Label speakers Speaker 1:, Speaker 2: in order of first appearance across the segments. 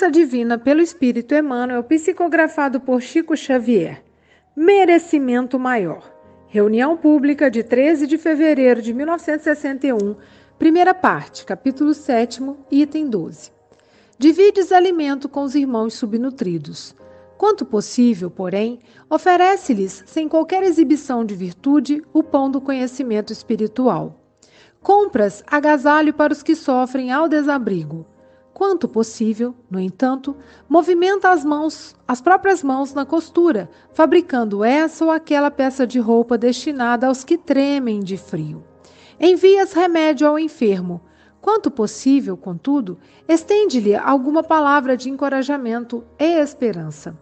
Speaker 1: Força Divina pelo Espírito Emmanuel, psicografado por Chico Xavier. Merecimento Maior. Reunião pública de 13 de fevereiro de 1961, primeira parte, capítulo 7, item 12. Divides alimento com os irmãos subnutridos. Quanto possível, porém, oferece-lhes, sem qualquer exibição de virtude, o pão do conhecimento espiritual. Compras agasalho para os que sofrem ao desabrigo. Quanto possível, no entanto, movimenta as mãos, as próprias mãos na costura, fabricando essa ou aquela peça de roupa destinada aos que tremem de frio. Envias remédio ao enfermo. Quanto possível, contudo, estende-lhe alguma palavra de encorajamento e esperança.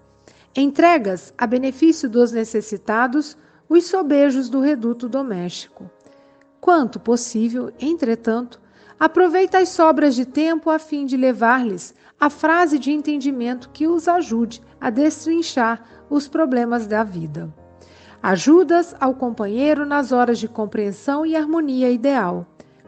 Speaker 1: Entregas, a benefício dos necessitados, os sobejos do reduto doméstico. Quanto possível, entretanto, aproveita as sobras de tempo a fim de levar-lhes a frase de entendimento que os ajude a destrinchar os problemas da vida. Ajudas ao companheiro nas horas de compreensão e harmonia ideal.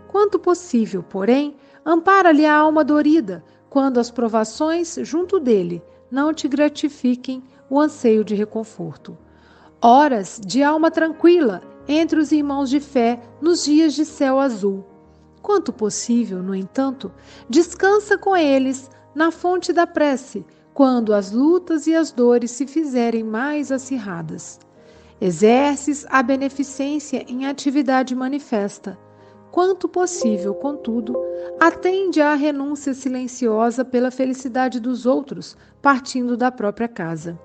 Speaker 1: Quanto possível, porém, ampara-lhe a alma dorida quando as provações junto dele não te gratifiquem o anseio de reconforto. Horas de alma tranquila entre os irmãos de fé nos dias de céu azul. Quanto possível, no entanto, descansa com eles na fonte da prece, quando as lutas e as dores se fizerem mais acirradas. Exerces a beneficência em atividade manifesta. Quanto possível, contudo, atende à renúncia silenciosa pela felicidade dos outros, partindo da própria casa.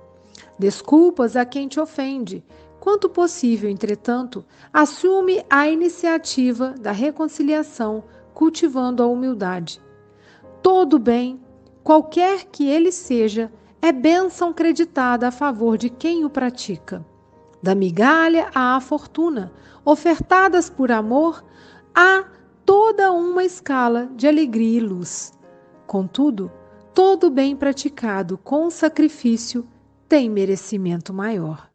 Speaker 1: Desculpas a quem te ofende. Quanto possível, entretanto, assume a iniciativa da reconciliação, cultivando a humildade. Todo bem, qualquer que ele seja, é bênção creditada a favor de quem o pratica. Da migalha à fortuna, ofertadas por amor, há toda uma escala de alegria e luz. Contudo, todo bem praticado com sacrifício tem merecimento maior.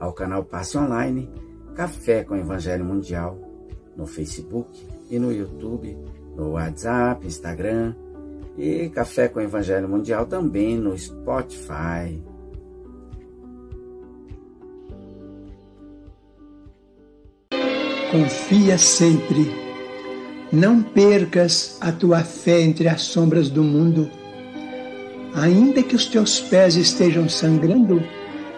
Speaker 2: ao canal Passe Online, Café com Evangelho Mundial, no Facebook e no YouTube, no WhatsApp, Instagram e Café com Evangelho Mundial também no Spotify.
Speaker 3: Confia sempre. Não percas a tua fé entre as sombras do mundo. Ainda que os teus pés estejam sangrando,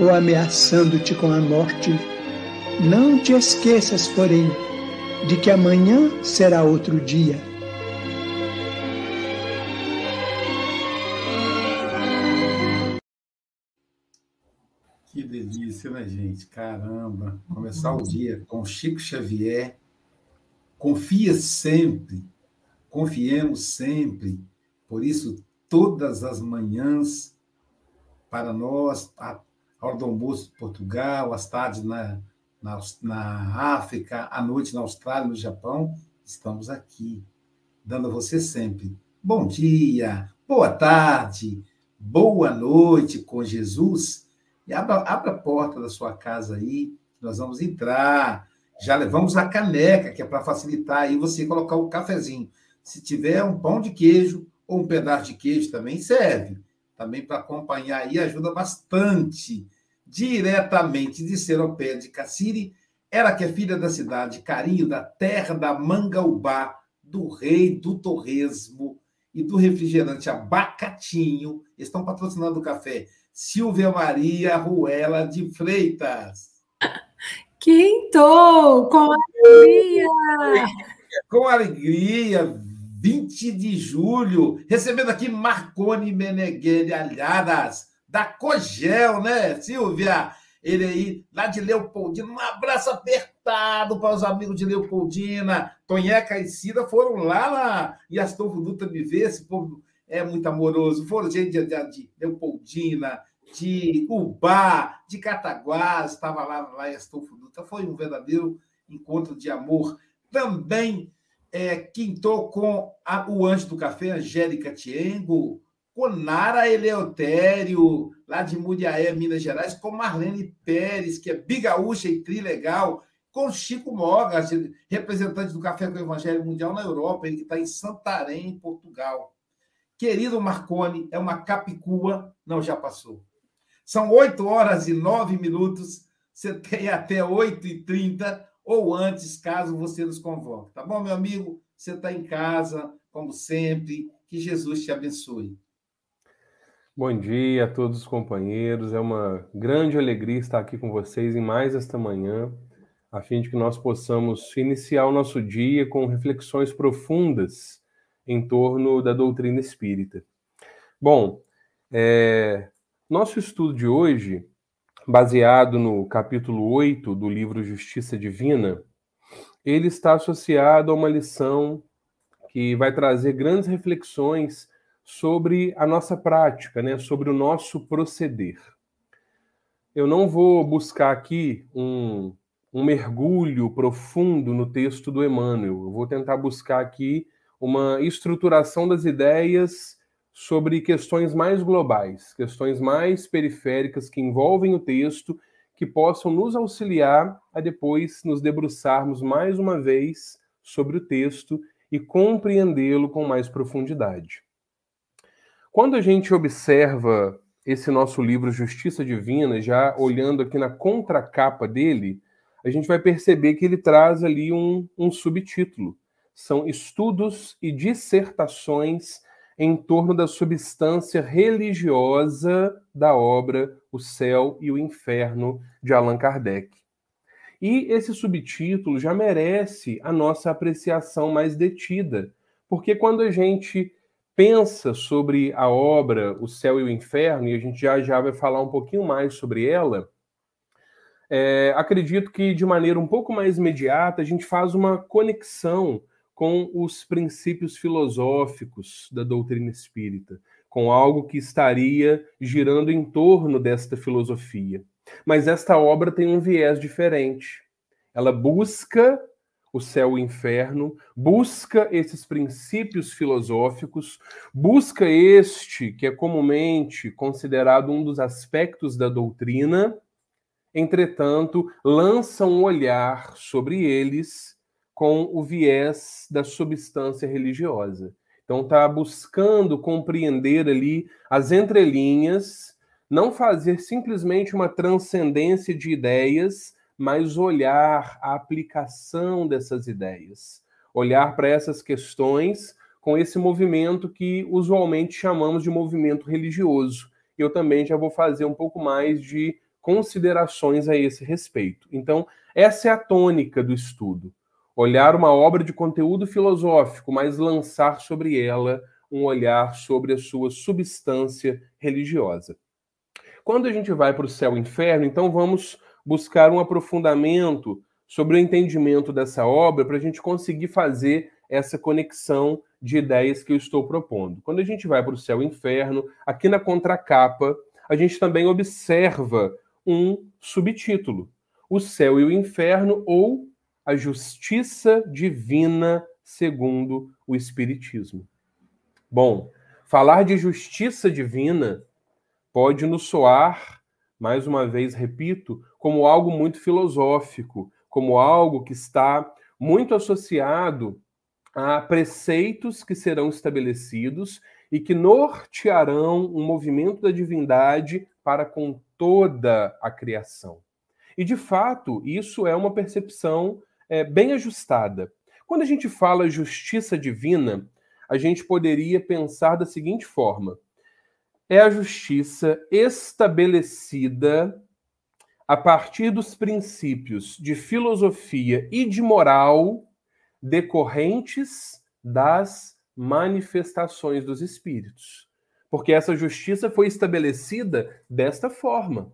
Speaker 3: ou ameaçando-te com a morte. Não te esqueças, porém, de que amanhã será outro dia.
Speaker 4: Que delícia, né, gente? Caramba! Começar o dia com Chico Xavier Confia sempre, confiemos sempre. Por isso, todas as manhãs, para nós, a hora almoço em Portugal, as tardes na, na, na África, à noite na Austrália, no Japão, estamos aqui, dando a você sempre bom dia, boa tarde, boa noite com Jesus. E abra, abra a porta da sua casa aí, nós vamos entrar. Já levamos a caneca, que é para facilitar aí você colocar o cafezinho. Se tiver um pão de queijo ou um pedaço de queijo também serve. Também para acompanhar aí ajuda bastante. Diretamente de Seropé de Cassiri, ela que é filha da cidade, carinho da terra da Mangaubá, do rei do torresmo e do refrigerante Abacatinho. Estão patrocinando o café. Silvia Maria Ruela de Freitas.
Speaker 5: Quinto, com alegria!
Speaker 4: Com alegria, 20 de julho, recebendo aqui Marconi Meneghelli Alhadas, da Cogel, né, Silvia? Ele aí, lá de Leopoldina, um abraço apertado para os amigos de Leopoldina. Tonheca e Cida foram lá na, e Astolfo Dutra me vê, esse povo é muito amoroso. Foram gente de, de, de Leopoldina, de Ubá, de Cataguás, estava lá, lá em Astolfo Dutra. Foi um verdadeiro encontro de amor. Também é, quintou com a, o Anjo do Café, Angélica Tiengo, com Nara Eleutério, lá de Muriaé, Minas Gerais, com Marlene Pérez, que é bigaúcha e trilegal, com Chico Mogas, representante do Café com o Evangelho Mundial na Europa, ele que está em Santarém, em Portugal. Querido Marconi, é uma capicua, não, já passou. São 8 horas e 9 minutos, você tem até 8h30 ou antes, caso você nos convoque. Tá bom, meu amigo? Você está em casa, como sempre. Que Jesus te abençoe.
Speaker 6: Bom dia a todos os companheiros. É uma grande alegria estar aqui com vocês em mais esta manhã, a fim de que nós possamos iniciar o nosso dia com reflexões profundas em torno da doutrina espírita. Bom, é, nosso estudo de hoje baseado no capítulo 8 do livro Justiça Divina, ele está associado a uma lição que vai trazer grandes reflexões sobre a nossa prática, né, sobre o nosso proceder. Eu não vou buscar aqui um, um mergulho profundo no texto do Emmanuel, eu vou tentar buscar aqui uma estruturação das ideias sobre questões mais globais, questões mais periféricas que envolvem o texto, que possam nos auxiliar a depois nos debruçarmos mais uma vez sobre o texto e compreendê-lo com mais profundidade. Quando a gente observa esse nosso livro Justiça Divina, já olhando aqui na contracapa dele, a gente vai perceber que ele traz ali um, um subtítulo. São estudos e dissertações em torno da substância religiosa da obra O Céu e o Inferno de Allan Kardec. E esse subtítulo já merece a nossa apreciação mais detida, porque quando a gente pensa sobre a obra O Céu e o Inferno, e a gente já já vai falar um pouquinho mais sobre ela, é, acredito que de maneira um pouco mais imediata a gente faz uma conexão com os princípios filosóficos da doutrina espírita, com algo que estaria girando em torno desta filosofia. Mas esta obra tem um viés diferente. Ela busca o céu e o inferno, busca esses princípios filosóficos, busca este que é comumente considerado um dos aspectos da doutrina, entretanto, lança um olhar sobre eles com o viés da substância religiosa. Então está buscando compreender ali as entrelinhas, não fazer simplesmente uma transcendência de ideias, mas olhar a aplicação dessas ideias, olhar para essas questões com esse movimento que usualmente chamamos de movimento religioso. Eu também já vou fazer um pouco mais de considerações a esse respeito. Então, essa é a tônica do estudo olhar uma obra de conteúdo filosófico, mas lançar sobre ela um olhar sobre a sua substância religiosa. Quando a gente vai para o céu e inferno, então vamos buscar um aprofundamento sobre o entendimento dessa obra para a gente conseguir fazer essa conexão de ideias que eu estou propondo. Quando a gente vai para o céu e inferno, aqui na contracapa, a gente também observa um subtítulo, o céu e o inferno ou a justiça divina segundo o Espiritismo. Bom, falar de justiça divina pode nos soar, mais uma vez repito, como algo muito filosófico, como algo que está muito associado a preceitos que serão estabelecidos e que nortearão um movimento da divindade para com toda a criação. E, de fato, isso é uma percepção é, bem ajustada. Quando a gente fala justiça divina, a gente poderia pensar da seguinte forma: é a justiça estabelecida a partir dos princípios de filosofia e de moral decorrentes das manifestações dos espíritos. Porque essa justiça foi estabelecida desta forma.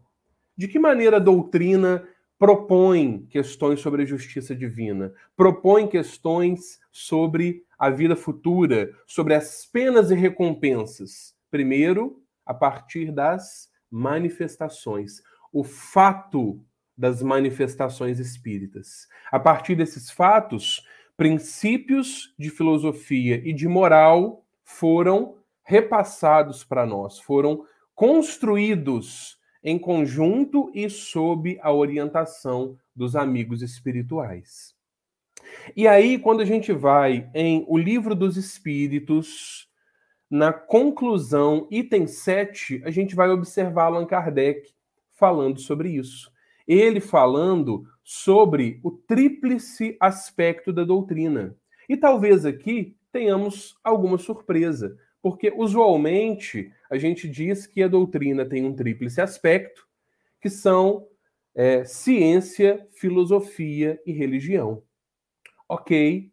Speaker 6: De que maneira a doutrina propõe questões sobre a justiça divina, propõe questões sobre a vida futura, sobre as penas e recompensas? Primeiro, a partir das manifestações, o fato das manifestações espíritas. A partir desses fatos, princípios de filosofia e de moral foram repassados para nós, foram construídos em conjunto e sob a orientação dos amigos espirituais. E aí, quando a gente vai em O Livro dos Espíritos, na conclusão, item 7, a gente vai observar Allan Kardec falando sobre isso. Ele falando sobre o tríplice aspecto da doutrina. E talvez aqui tenhamos alguma surpresa, porque usualmente a gente diz que a doutrina tem um tríplice aspecto, que são é, ciência, filosofia e religião. Ok,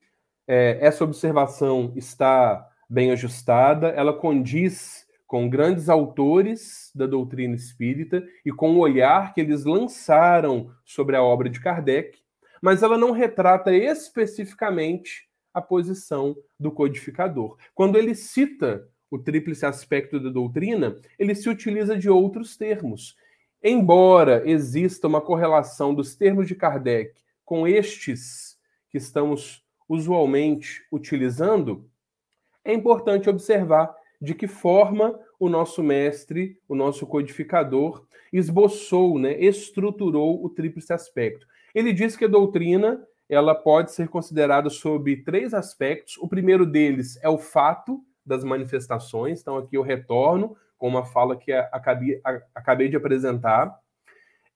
Speaker 6: é, essa observação está bem ajustada, ela condiz com grandes autores da doutrina espírita e com o olhar que eles lançaram sobre a obra de Kardec, mas ela não retrata especificamente a posição do codificador. Quando ele cita o tríplice aspecto da doutrina, ele se utiliza de outros termos. Embora exista uma correlação dos termos de Kardec com estes que estamos usualmente utilizando, é importante observar de que forma o nosso mestre, o nosso codificador, esboçou, né, estruturou o tríplice aspecto. Ele diz que a doutrina ela pode ser considerada sob três aspectos. O primeiro deles é o fato das manifestações. Então, aqui eu retorno com uma fala que acabei, acabei de apresentar.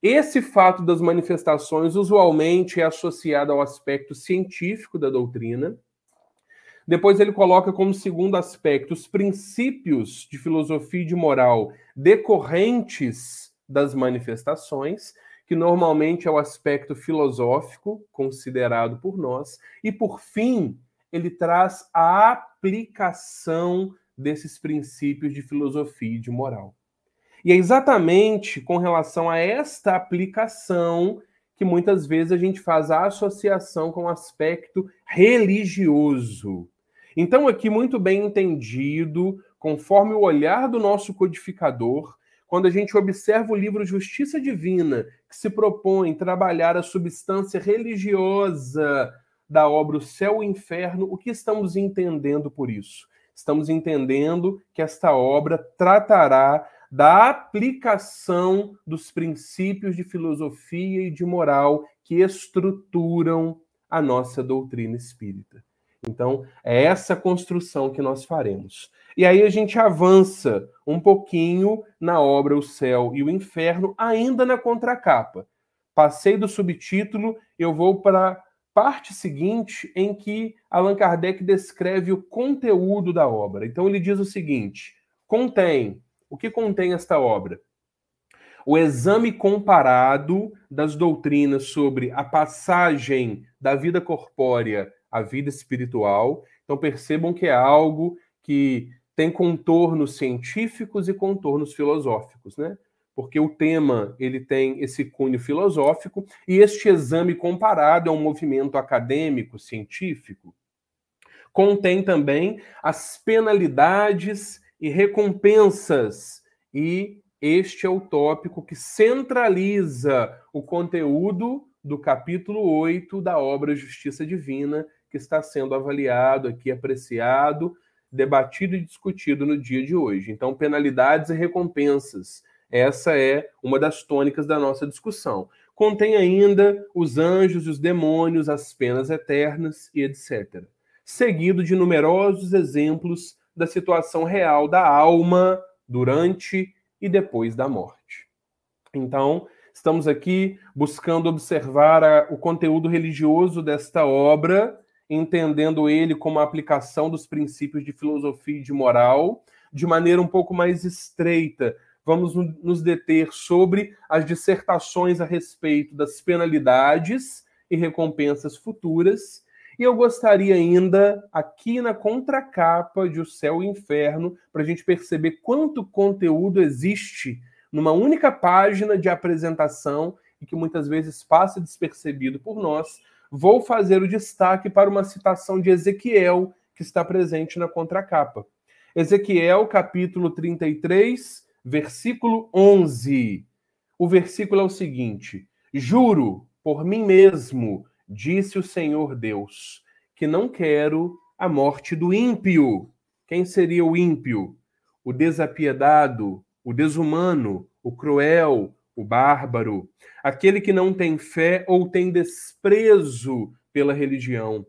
Speaker 6: Esse fato das manifestações usualmente é associado ao aspecto científico da doutrina. Depois ele coloca como segundo aspecto os princípios de filosofia e de moral decorrentes das manifestações, que normalmente é o aspecto filosófico considerado por nós, e por fim, ele traz a aplicação desses princípios de filosofia e de moral. E é exatamente com relação a esta aplicação que muitas vezes a gente faz a associação com o aspecto religioso. Então, aqui, muito bem entendido, conforme o olhar do nosso codificador, quando a gente observa o livro Justiça Divina, que se propõe trabalhar a substância religiosa da obra O Céu e o Inferno, o que estamos entendendo por isso? Estamos entendendo que esta obra tratará da aplicação dos princípios de filosofia e de moral que estruturam a nossa doutrina espírita. Então, é essa construção que nós faremos. E aí a gente avança um pouquinho na obra O Céu e o Inferno, ainda na contracapa. Passei do subtítulo, eu vou para a parte seguinte em que Allan Kardec descreve o conteúdo da obra. Então ele diz o seguinte: contém. O que contém esta obra? O exame comparado das doutrinas sobre a passagem da vida corpórea a vida espiritual. Então percebam que é algo que tem contornos científicos e contornos filosóficos, né? Porque o tema ele tem esse cunho filosófico e este exame comparado é um movimento acadêmico científico. Contém também as penalidades e recompensas e este é o tópico que centraliza o conteúdo do capítulo 8 da obra Justiça Divina, que está sendo avaliado aqui, apreciado, debatido e discutido no dia de hoje. Então, penalidades e recompensas. Essa é uma das tônicas da nossa discussão. Contém ainda os anjos os demônios, as penas eternas e etc. Seguido de numerosos exemplos da situação real da alma durante e depois da morte. Então, estamos aqui buscando observar a, o conteúdo religioso desta obra, entendendo ele como a aplicação dos princípios de filosofia e de moral, de maneira um pouco mais estreita. Vamos nos deter sobre as dissertações a respeito das penalidades e recompensas futuras e eu gostaria ainda, aqui na contracapa de O Céu e o Inferno, para a gente perceber quanto conteúdo existe numa única página de apresentação e que muitas vezes passa despercebido por nós, vou fazer o destaque para uma citação de Ezequiel que está presente na contracapa. Ezequiel, capítulo 33, versículo 11. O versículo é o seguinte: Juro por mim mesmo Disse o Senhor Deus que não quero a morte do ímpio. Quem seria o ímpio? O desapiedado, o desumano, o cruel, o bárbaro, aquele que não tem fé ou tem desprezo pela religião,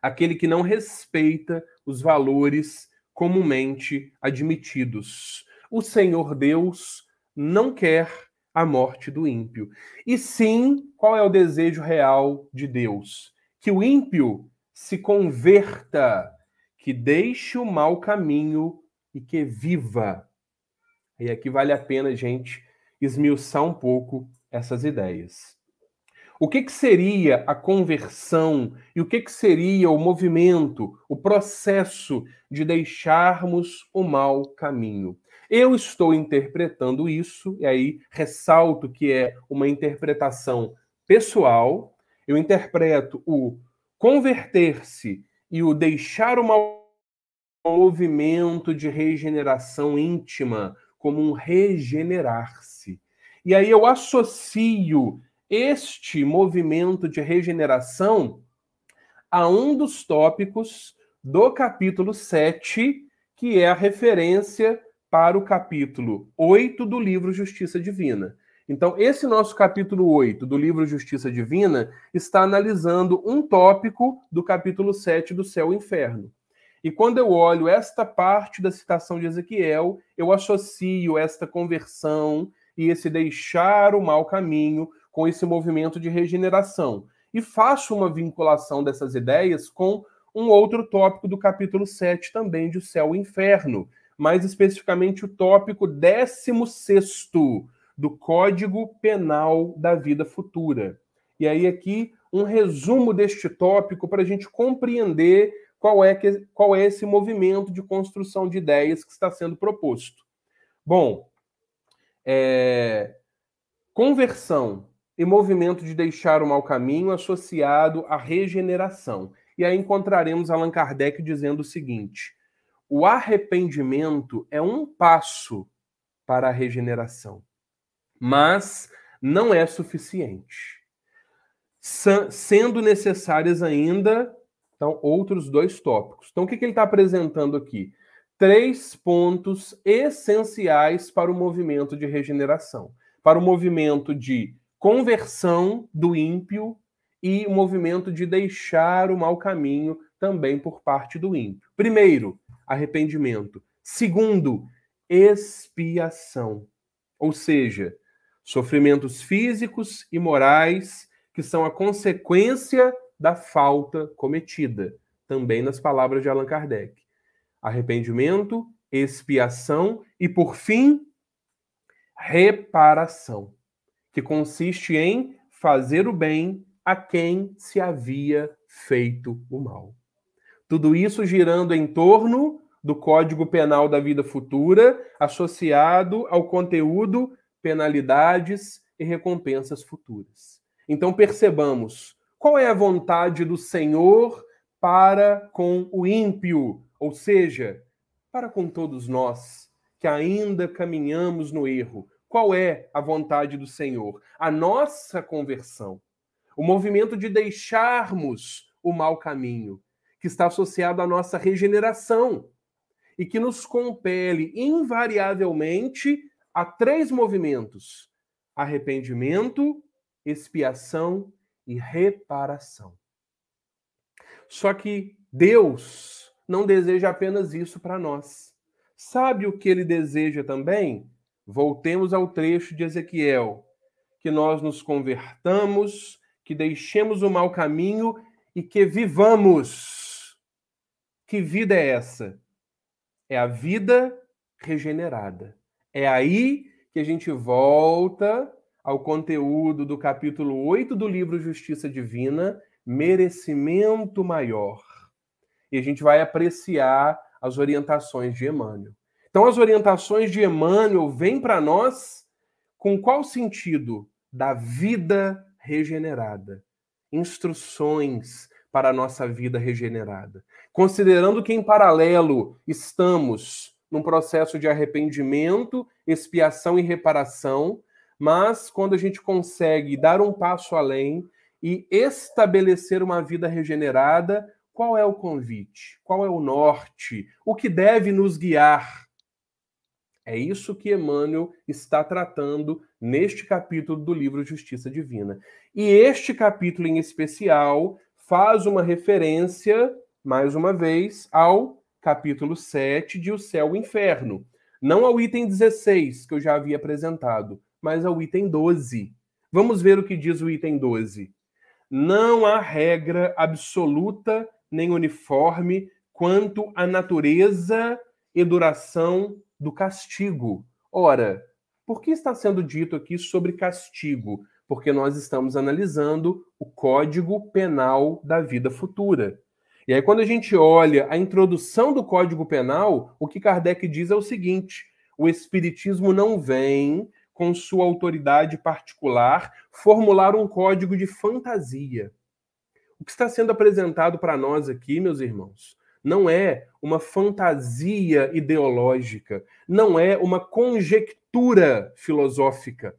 Speaker 6: aquele que não respeita os valores comumente admitidos. O Senhor Deus não quer a morte do ímpio. E sim, qual é o desejo real de Deus? Que o ímpio se converta, que deixe o mau caminho e que viva. E aqui vale a pena gente esmiuçar um pouco essas ideias. O que, que seria a conversão e o que, que seria o movimento, o processo de deixarmos o mau caminho? Eu estou interpretando isso, e aí ressalto que é uma interpretação pessoal. Eu interpreto o converter-se e o deixar uma movimento de regeneração íntima como um regenerar-se. E aí eu associo este movimento de regeneração a um dos tópicos do capítulo 7, que é a referência para o capítulo 8 do livro Justiça Divina. Então, esse nosso capítulo 8 do livro Justiça Divina está analisando um tópico do capítulo 7 do Céu e Inferno. E quando eu olho esta parte da citação de Ezequiel, eu associo esta conversão e esse deixar o mau caminho com esse movimento de regeneração. E faço uma vinculação dessas ideias com um outro tópico do capítulo 7 também de O Céu e Inferno, mais especificamente o tópico 16 do Código Penal da Vida Futura. E aí, aqui, um resumo deste tópico para a gente compreender qual é, que, qual é esse movimento de construção de ideias que está sendo proposto. Bom, é, conversão e movimento de deixar o mau caminho associado à regeneração. E aí encontraremos Allan Kardec dizendo o seguinte: o arrependimento é um passo para a regeneração, mas não é suficiente. Sendo necessárias ainda então, outros dois tópicos. Então, o que, que ele está apresentando aqui? Três pontos essenciais para o movimento de regeneração. Para o movimento de conversão do ímpio e o movimento de deixar o mau caminho também por parte do ímpio. Primeiro, arrependimento. Segundo, expiação. Ou seja, sofrimentos físicos e morais que são a consequência da falta cometida, também nas palavras de Allan Kardec. Arrependimento, expiação e, por fim, reparação, que consiste em fazer o bem a quem se havia feito o mal. Tudo isso girando em torno do Código Penal da Vida Futura, associado ao conteúdo penalidades e recompensas futuras. Então percebamos qual é a vontade do Senhor para com o ímpio, ou seja, para com todos nós que ainda caminhamos no erro. Qual é a vontade do Senhor? A nossa conversão. O movimento de deixarmos o mau caminho, que está associado à nossa regeneração e que nos compele invariavelmente a três movimentos: arrependimento, expiação e reparação. Só que Deus não deseja apenas isso para nós. Sabe o que ele deseja também? Voltemos ao trecho de Ezequiel, que nós nos convertamos, que deixemos o mau caminho e que vivamos. Que vida é essa? É a vida regenerada. É aí que a gente volta ao conteúdo do capítulo 8 do livro Justiça Divina, Merecimento Maior. E a gente vai apreciar as orientações de Emmanuel. Então, as orientações de Emmanuel vêm para nós com qual sentido? Da vida regenerada. Instruções para a nossa vida regenerada. Considerando que, em paralelo, estamos num processo de arrependimento, expiação e reparação, mas quando a gente consegue dar um passo além e estabelecer uma vida regenerada, qual é o convite? Qual é o norte? O que deve nos guiar? É isso que Emmanuel está tratando neste capítulo do livro Justiça Divina. E este capítulo em especial faz uma referência, mais uma vez, ao capítulo 7 de O Céu e o Inferno. Não ao item 16, que eu já havia apresentado, mas ao item 12. Vamos ver o que diz o item 12. Não há regra absoluta nem uniforme quanto à natureza e duração do castigo. Ora, por que está sendo dito aqui sobre castigo? Porque nós estamos analisando o Código Penal da vida futura. E aí, quando a gente olha a introdução do Código Penal, o que Kardec diz é o seguinte: o Espiritismo não vem com sua autoridade particular, formular um código de fantasia. O que está sendo apresentado para nós aqui, meus irmãos, não é uma fantasia ideológica, não é uma conjectura filosófica.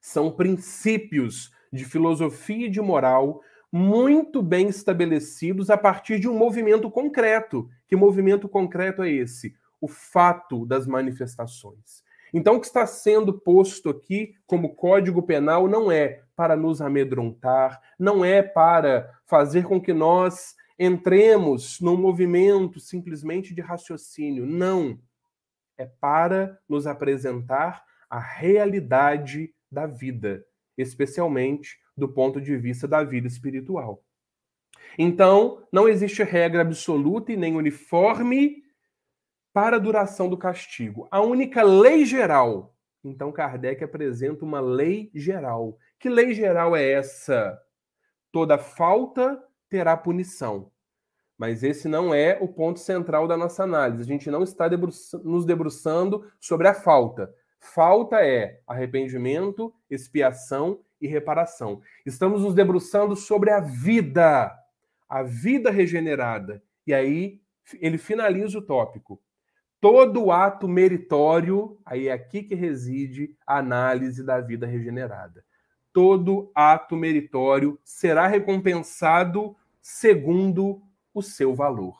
Speaker 6: São princípios de filosofia e de moral muito bem estabelecidos a partir de um movimento concreto. Que movimento concreto é esse? O fato das manifestações. Então, o que está sendo posto aqui como código penal não é para nos amedrontar, não é para fazer com que nós entremos num movimento simplesmente de raciocínio. Não. É para nos apresentar a realidade da vida, especialmente do ponto de vista da vida espiritual. Então, não existe regra absoluta e nem uniforme para a duração do castigo. A única lei geral. Então, Kardec apresenta uma lei geral. Que lei geral é essa? Toda falta terá punição. Mas esse não é o ponto central da nossa análise. A gente não está debruça nos debruçando sobre a falta. Falta é arrependimento, expiação e reparação. Estamos nos debruçando sobre a vida, a vida regenerada. E aí ele finaliza o tópico todo ato meritório, aí é aqui que reside a análise da vida regenerada. Todo ato meritório será recompensado segundo o seu valor.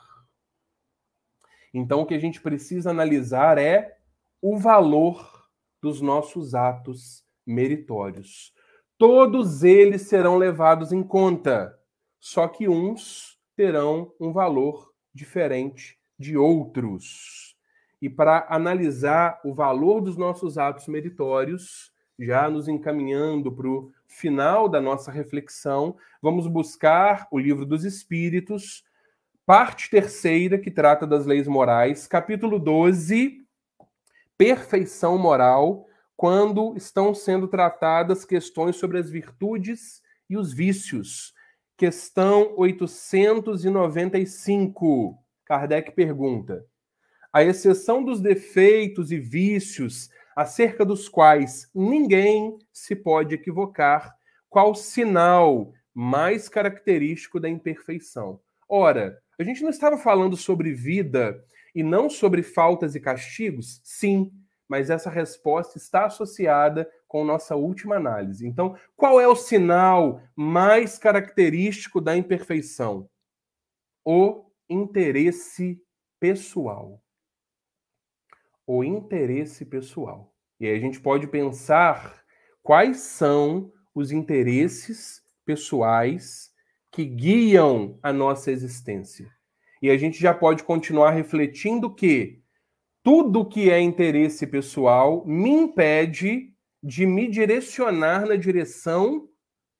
Speaker 6: Então, o que a gente precisa analisar é o valor dos nossos atos meritórios. Todos eles serão levados em conta, só que uns terão um valor diferente de outros e para analisar o valor dos nossos atos meritórios, já nos encaminhando para o final da nossa reflexão, vamos buscar o Livro dos Espíritos, parte terceira, que trata das leis morais, capítulo 12, perfeição moral, quando estão sendo tratadas questões sobre as virtudes e os vícios. Questão 895. Kardec pergunta: à exceção dos defeitos e vícios acerca dos quais ninguém se pode equivocar, qual sinal mais característico da imperfeição? Ora, a gente não estava falando sobre vida e não sobre faltas e castigos? Sim, mas essa resposta está associada com nossa última análise. Então, qual é o sinal mais característico da imperfeição? O interesse pessoal. O interesse pessoal. E aí a gente pode pensar quais são os interesses pessoais que guiam a nossa existência. E a gente já pode continuar refletindo que tudo que é interesse pessoal me impede de me direcionar na direção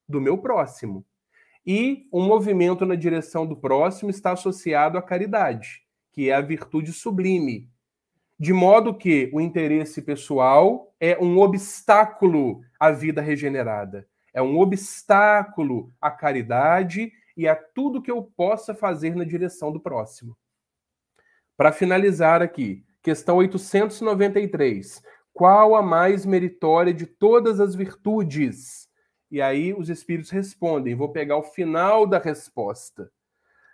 Speaker 6: do meu próximo. E um movimento na direção do próximo está associado à caridade, que é a virtude sublime. De modo que o interesse pessoal é um obstáculo à vida regenerada, é um obstáculo à caridade e a tudo que eu possa fazer na direção do próximo. Para finalizar aqui, questão 893. Qual a mais meritória de todas as virtudes? E aí os espíritos respondem. Vou pegar o final da resposta.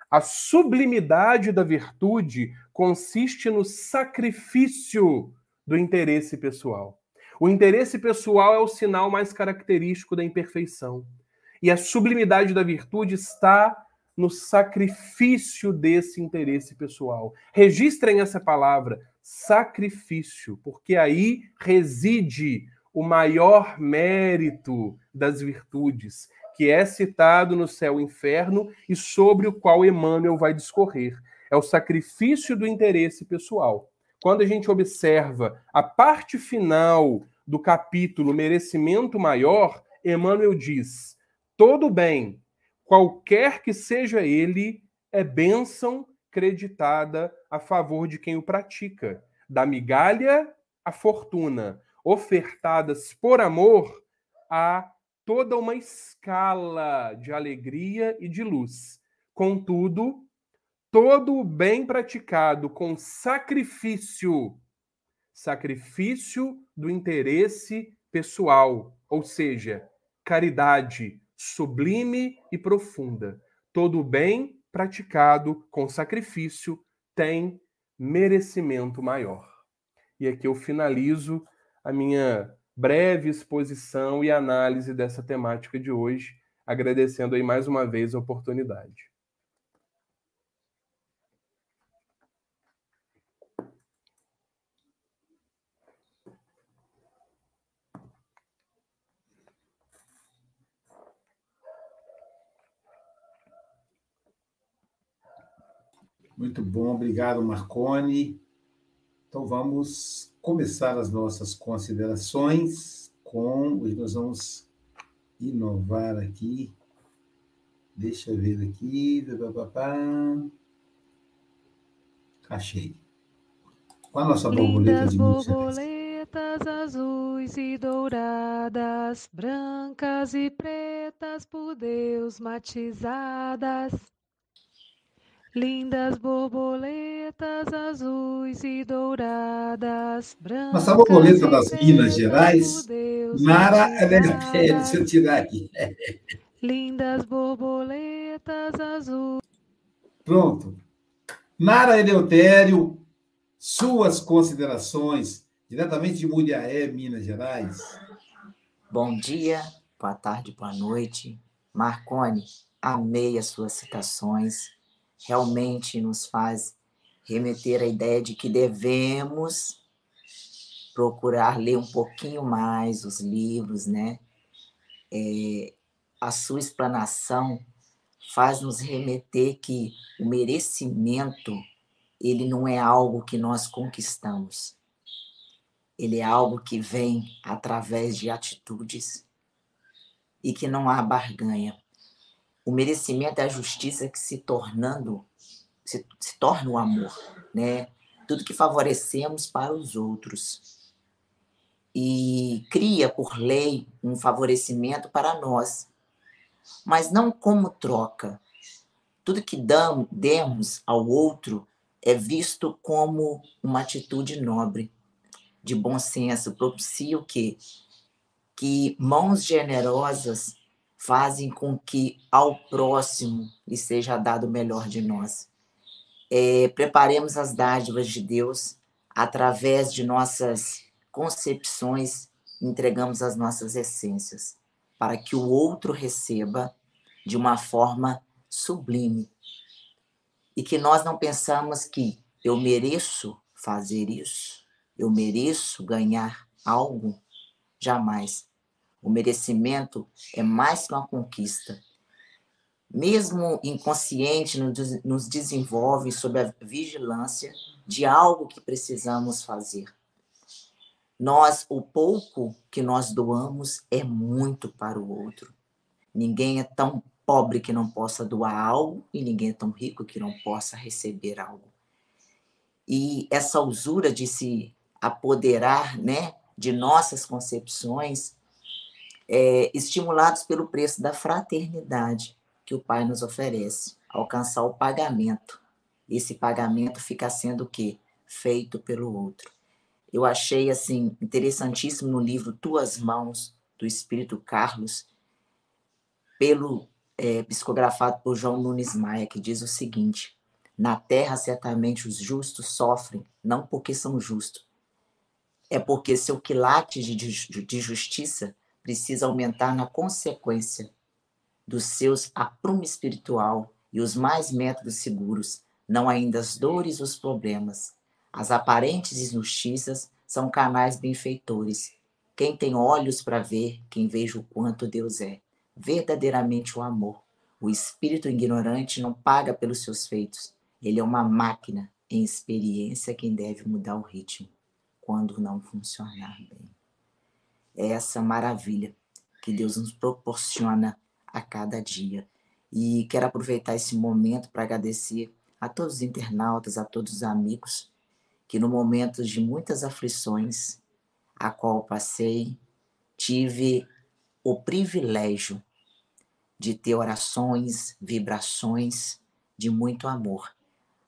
Speaker 6: A sublimidade da virtude consiste no sacrifício do interesse pessoal. O interesse pessoal é o sinal mais característico da imperfeição. E a sublimidade da virtude está no sacrifício desse interesse pessoal. Registrem essa palavra, sacrifício, porque aí reside o maior mérito das virtudes, que é citado no céu e inferno e sobre o qual Emmanuel vai discorrer. É o sacrifício do interesse pessoal. Quando a gente observa a parte final do capítulo Merecimento Maior, Emmanuel diz: todo bem, qualquer que seja ele, é bênção creditada a favor de quem o pratica, da migalha à fortuna, ofertadas por amor a toda uma escala de alegria e de luz. Contudo, todo o bem praticado com sacrifício, sacrifício do interesse pessoal, ou seja, caridade sublime e profunda. Todo o bem praticado com sacrifício tem merecimento maior. E aqui eu finalizo a minha breve exposição e análise dessa temática de hoje, agradecendo aí mais uma vez a oportunidade.
Speaker 4: Muito bom, obrigado, Marcone. Então vamos começar as nossas considerações com. Hoje nós vamos inovar aqui. Deixa eu ver aqui. Achei. Com a nossa borboleta de
Speaker 5: borboletas azuis e douradas, brancas e pretas por Deus matizadas Lindas borboletas azuis e douradas, brancas.
Speaker 4: Nossa borboleta das Minas Gerais, Mara Eleutério, deixa eu tirar aqui.
Speaker 5: Lindas borboletas azuis.
Speaker 4: Pronto. Nara Eleutério, suas considerações, diretamente de Muriaé, Minas Gerais.
Speaker 7: Bom dia, boa tarde, boa noite. Marcone, amei as suas citações realmente nos faz remeter à ideia de que devemos procurar ler um pouquinho mais os livros, né? É, a sua explanação faz nos remeter que o merecimento ele não é algo que nós conquistamos. Ele é algo que vem através de atitudes e que não há barganha. O merecimento é a justiça que se tornando se, se torna o amor, né? Tudo que favorecemos para os outros. E cria por lei um favorecimento para nós, mas não como troca. Tudo que damos, demos ao outro é visto como uma atitude nobre, de bom senso, propicia o quê? Que mãos generosas fazem com que ao próximo lhe seja dado o melhor de nós. é, preparemos as dádivas de Deus através de nossas concepções, entregamos as nossas essências, para que o outro receba de uma forma sublime. E que nós não pensamos que eu mereço fazer isso, eu mereço ganhar algo, jamais. O merecimento é mais que uma conquista. Mesmo inconsciente, nos desenvolve sob a vigilância de algo que precisamos fazer. Nós, o pouco que nós doamos é muito para o outro. Ninguém é tão pobre que não possa doar algo e ninguém é tão rico que não possa receber algo. E essa usura de se apoderar, né, de nossas concepções, é, estimulados pelo preço da fraternidade que o Pai nos oferece, alcançar o pagamento. Esse pagamento fica sendo o quê? Feito pelo outro. Eu achei assim interessantíssimo no livro Tuas Mãos do Espírito Carlos, pelo é, psicografado por João Nunes Maia, que diz o seguinte: Na terra certamente os justos sofrem, não porque são justos, é porque seu quilate de, de justiça precisa aumentar na consequência dos seus aprumo espiritual e os mais métodos seguros, não ainda as dores os problemas. As aparentes injustiças são canais benfeitores. Quem tem olhos para ver, quem veja o quanto Deus é. Verdadeiramente o amor. O espírito ignorante não paga pelos seus feitos. Ele é uma máquina em experiência quem deve mudar o ritmo quando não funcionar bem. É essa maravilha que Deus nos proporciona a cada dia. E quero aproveitar esse momento para agradecer a todos os internautas, a todos os amigos, que no momento de muitas aflições, a qual passei, tive o privilégio de ter orações, vibrações de muito amor.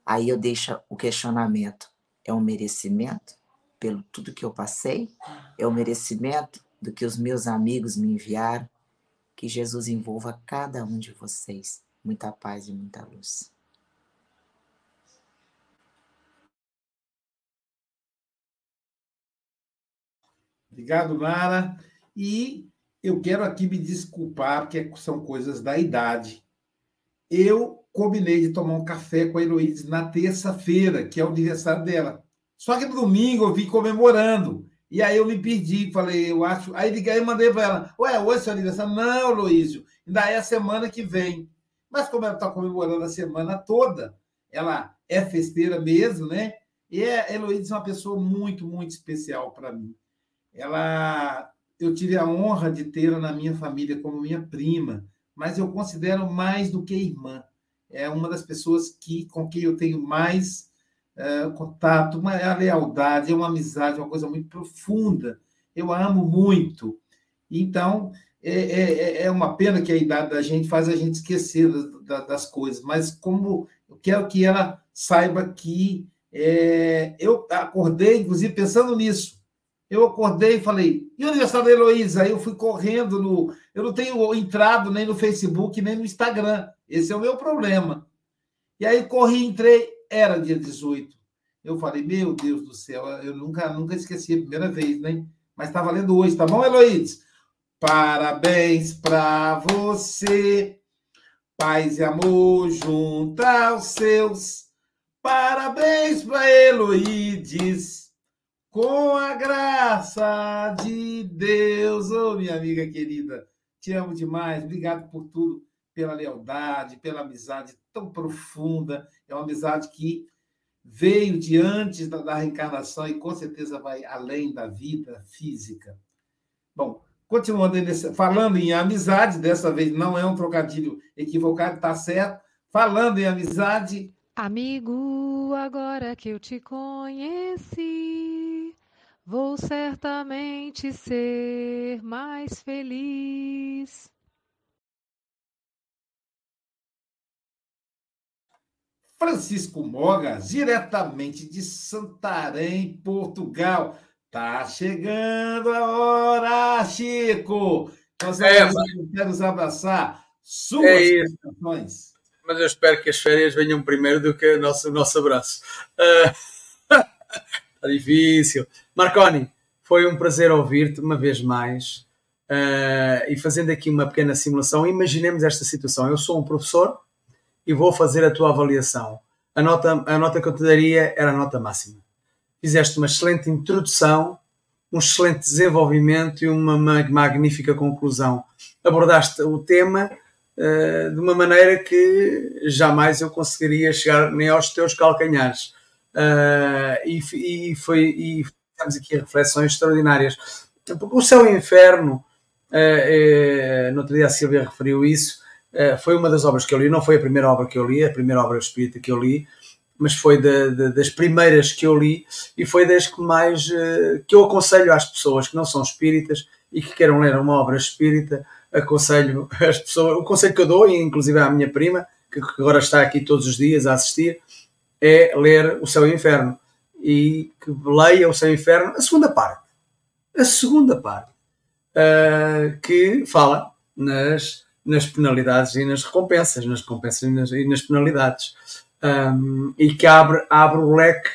Speaker 7: Aí eu deixo o questionamento: é um merecimento pelo tudo que eu passei? É o merecimento do que os meus amigos me enviaram? Que Jesus envolva cada um de vocês. Muita paz e muita luz.
Speaker 4: Obrigado, Nara. E eu quero aqui me desculpar, porque são coisas da idade. Eu combinei de tomar um café com a Heloísa na terça-feira, que é o aniversário dela. Só que no domingo eu vim comemorando. E aí eu me perdi, falei, eu acho. Aí liguei e mandei para ela: Ué, hoje é seu aniversário? Não, Luísio, ainda é a semana que vem. Mas como ela está comemorando a semana toda, ela é festeira mesmo, né? E a Heloísa é uma pessoa muito, muito especial para mim. Ela eu tive a honra de tê-la na minha família como minha prima, mas eu considero mais do que irmã. É uma das pessoas que com quem eu tenho mais é, contato, uma, é a lealdade, é uma amizade, uma coisa muito profunda. Eu a amo muito. Então, é, é, é, é uma pena que a idade da gente faz a gente esquecer das, das coisas, mas como eu quero que ela saiba que é, eu acordei, inclusive, pensando nisso. Eu acordei e falei, e o aniversário da Heloísa? Aí eu fui correndo no. Eu não tenho entrado nem no Facebook, nem no Instagram. Esse é o meu problema. E aí corri, entrei, era dia 18. Eu falei, meu Deus do céu, eu nunca, nunca esqueci a primeira vez, né? Mas está valendo hoje, tá bom, Heloísa? Parabéns para você, paz e amor junto aos seus. Parabéns para Heloídes com a graça de Deus, ô oh, minha amiga querida, te amo demais, obrigado por tudo, pela lealdade, pela amizade tão profunda. É uma amizade que veio de antes da, da reencarnação e com certeza vai além da vida física. Bom, continuando falando em amizade, dessa vez não é um trocadilho equivocado, está certo. Falando em amizade.
Speaker 5: Amigo, agora que eu te conheci Vou certamente ser mais feliz.
Speaker 4: Francisco Mogas, diretamente de Santarém, Portugal. Tá chegando a hora, Chico. Nós é, quero nos abraçar. Suas é
Speaker 8: mas eu espero que as férias venham primeiro do que o nosso, nosso abraço. Uh, está difícil. Marconi, foi um prazer ouvir-te uma vez mais. Uh, e fazendo aqui uma pequena simulação, imaginemos esta situação. Eu sou um professor e vou fazer a tua avaliação. A nota, a nota que eu te daria era a nota máxima. Fizeste uma excelente introdução, um excelente desenvolvimento e uma magnífica conclusão. Abordaste o tema uh, de uma maneira que jamais eu conseguiria chegar nem aos teus calcanhares. Uh, e, e, foi, e fizemos aqui reflexões extraordinárias. Porque o céu e o inferno Uh, uh, no outro dia a Silvia referiu isso. Uh, foi uma das obras que eu li, não foi a primeira obra que eu li, a primeira obra espírita que eu li, mas foi de, de, das primeiras que eu li e foi das que mais que eu aconselho às pessoas que não são espíritas e que queiram ler uma obra espírita, aconselho as pessoas, o conselho que eu dou, inclusive à minha prima, que agora está aqui todos os dias a assistir, é ler O Céu e o Inferno e que leia O Céu e o Inferno, a segunda parte. A segunda parte uh, que fala nas, nas penalidades e nas recompensas, nas recompensas e nas, e nas penalidades, um, e que abre, abre o leque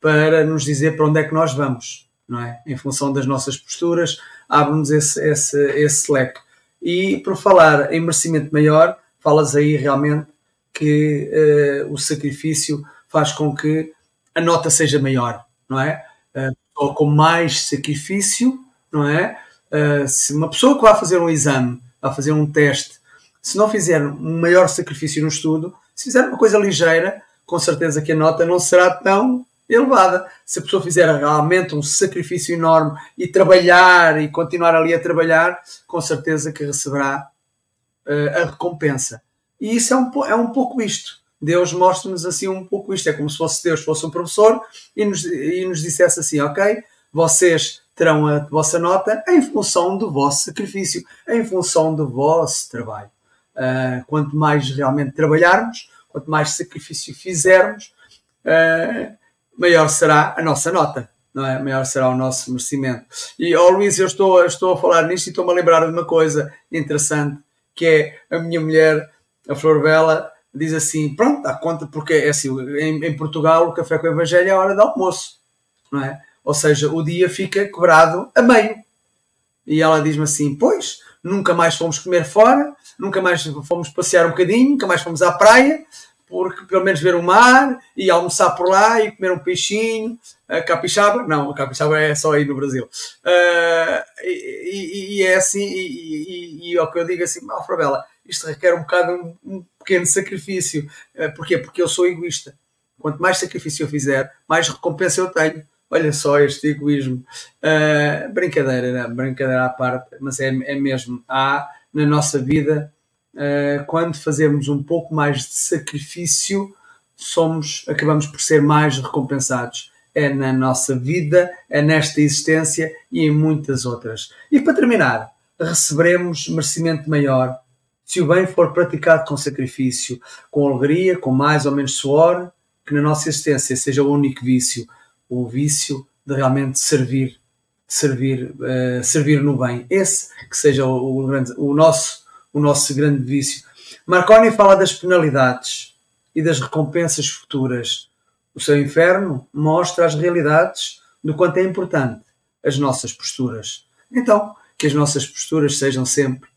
Speaker 8: para nos dizer para onde é que nós vamos, não é? Em função das nossas posturas, abre-nos esse, esse, esse leque. E por falar em merecimento maior, falas aí realmente que uh, o sacrifício faz com que a nota seja maior, não é? Uh, ou com mais sacrifício, não é? Uh, se uma pessoa que vai fazer um exame, vai fazer um teste, se não fizer um maior sacrifício no estudo, se fizer uma coisa ligeira, com certeza que a nota não será tão elevada. Se a pessoa fizer realmente um sacrifício enorme e trabalhar e continuar ali a trabalhar, com certeza que receberá uh, a recompensa. E isso é um, é um pouco isto. Deus mostra-nos assim um pouco isto. É como se fosse Deus fosse um professor e nos, e nos dissesse assim: Ok, vocês terão a vossa nota em função do vosso sacrifício, em função do vosso trabalho. Uh, quanto mais realmente trabalharmos, quanto mais sacrifício fizermos, uh, maior será a nossa nota, não é? Maior será o nosso merecimento. E, oh, Luís, eu estou, estou a falar nisto e estou-me a lembrar de uma coisa interessante, que é a minha mulher, a Flor Bela, diz assim, pronto, dá conta, porque é assim, em, em Portugal o café com o Evangelho é a hora do almoço, não é? Ou seja, o dia fica quebrado a meio. E ela diz-me assim: Pois, nunca mais fomos comer fora, nunca mais fomos passear um bocadinho, nunca mais fomos à praia, porque pelo menos ver o mar e almoçar por lá e comer um peixinho, a capixaba, não, a capixaba é só aí no Brasil. Uh, e, e, é assim, e, e, e é o que eu digo assim, Alfrabela, isto requer um bocado um, um pequeno sacrifício. Uh, porquê? Porque eu sou egoísta. Quanto mais sacrifício eu fizer, mais recompensa eu tenho. Olha só este egoísmo. Uh, brincadeira, não, brincadeira à parte, mas é, é mesmo. Há na nossa vida, uh, quando fazemos um pouco mais de sacrifício, somos, acabamos por ser mais recompensados. É na nossa vida, é nesta existência e em muitas outras. E para terminar, receberemos merecimento maior se o bem for praticado com sacrifício, com alegria, com mais ou menos suor, que na nossa existência seja o único vício o vício de realmente servir, servir, uh, servir no bem. Esse que seja o, o, grande, o, nosso, o nosso grande vício. Marconi fala das penalidades e das recompensas futuras. O seu inferno mostra as realidades do quanto é importante as nossas posturas. Então, que as nossas posturas sejam sempre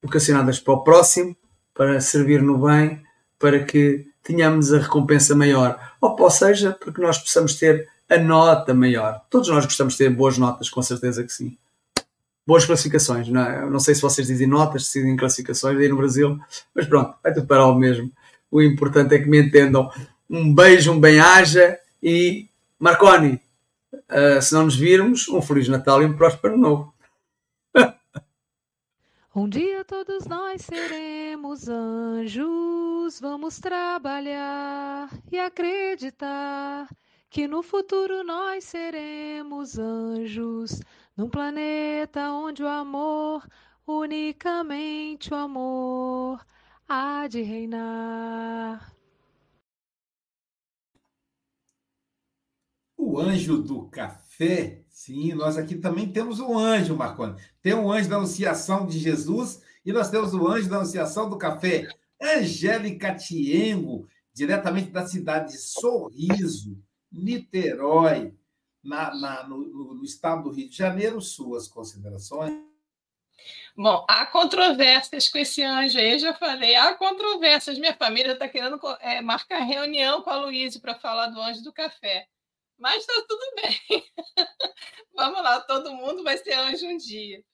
Speaker 8: vocacionadas para o próximo, para servir no bem, para que tenhamos a recompensa maior. Ou, ou seja, para que nós possamos ter a nota maior. Todos nós gostamos de ter boas notas, com certeza que sim. Boas classificações, não, é? não sei se vocês dizem notas, se dizem classificações aí no Brasil, mas pronto, vai tudo para o mesmo. O importante é que me entendam. Um beijo, um bem-aja e Marconi, uh, se não nos virmos, um Feliz Natal e um próspero Novo.
Speaker 5: Um dia todos nós seremos anjos, vamos trabalhar e acreditar que no futuro nós seremos anjos, num planeta onde o amor, unicamente o amor, há de reinar.
Speaker 4: O anjo do café Sim, nós aqui também temos um anjo, Marconi. Tem um anjo da anunciação de Jesus e nós temos o anjo da anunciação do café. Angélica Tiengo, diretamente da cidade de Sorriso, Niterói, na, na no, no estado do Rio de Janeiro, suas considerações?
Speaker 9: Bom, há controvérsias com esse anjo aí, eu já falei, há controvérsias. Minha família está querendo é, marcar reunião com a Luísa para falar do anjo do café. Mas está tudo bem. Vamos lá, todo mundo vai ser anjo um dia.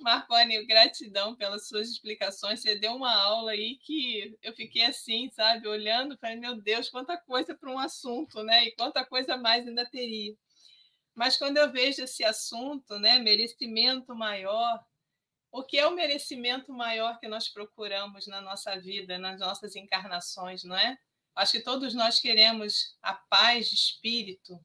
Speaker 9: Marconi, gratidão pelas suas explicações. Você deu uma aula aí que eu fiquei assim, sabe, olhando, falei, meu Deus, quanta coisa para um assunto, né? E quanta coisa mais ainda teria. Mas quando eu vejo esse assunto, né, merecimento maior, o que é o merecimento maior que nós procuramos na nossa vida, nas nossas encarnações, não é? Acho que todos nós queremos a paz de espírito,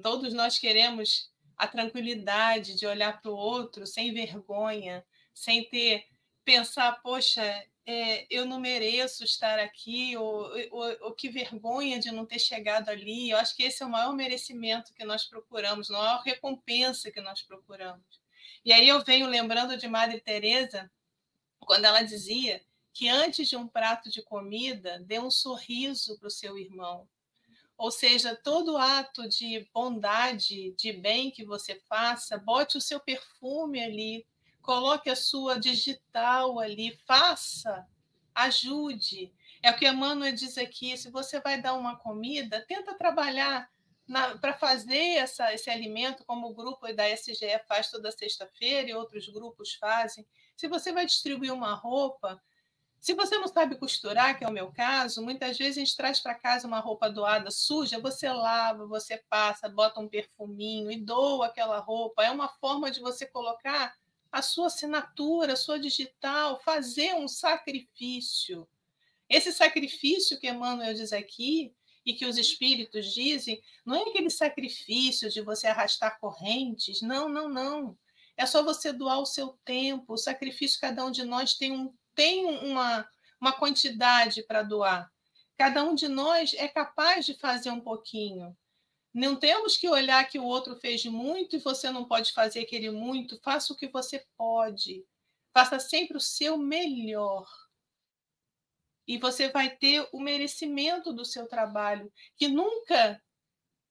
Speaker 9: todos nós queremos a tranquilidade de olhar para o outro sem vergonha, sem ter pensar, poxa, é, eu não mereço estar aqui, ou, ou, ou, que vergonha de não ter chegado ali. Eu acho que esse é o maior merecimento que nós procuramos, a maior recompensa que nós procuramos. E aí eu venho lembrando de Madre Teresa, quando ela dizia que antes de um prato de comida, dê um sorriso para o seu irmão. Ou seja, todo ato de bondade, de bem que você faça, bote o seu perfume ali, coloque a sua digital ali, faça, ajude. É o que Emmanuel diz aqui: se você vai dar uma comida, tenta trabalhar para fazer essa, esse alimento, como o grupo da SGE faz toda sexta-feira e outros grupos fazem. Se você vai distribuir uma roupa, se você não sabe costurar, que é o meu caso, muitas vezes a gente traz para casa uma roupa doada suja, você lava, você passa, bota um perfuminho e doa aquela roupa. É uma forma de você colocar a sua assinatura, a sua digital, fazer um sacrifício. Esse sacrifício que Emmanuel diz aqui e que os espíritos dizem, não é aquele sacrifício de você arrastar correntes, não, não, não. É só você doar o seu tempo, o sacrifício, cada um de nós tem, um, tem uma, uma quantidade para doar. Cada um de nós é capaz de fazer um pouquinho. Não temos que olhar que o outro fez muito e você não pode fazer aquele muito. Faça o que você pode. Faça sempre o seu melhor e você vai ter o merecimento do seu trabalho, que nunca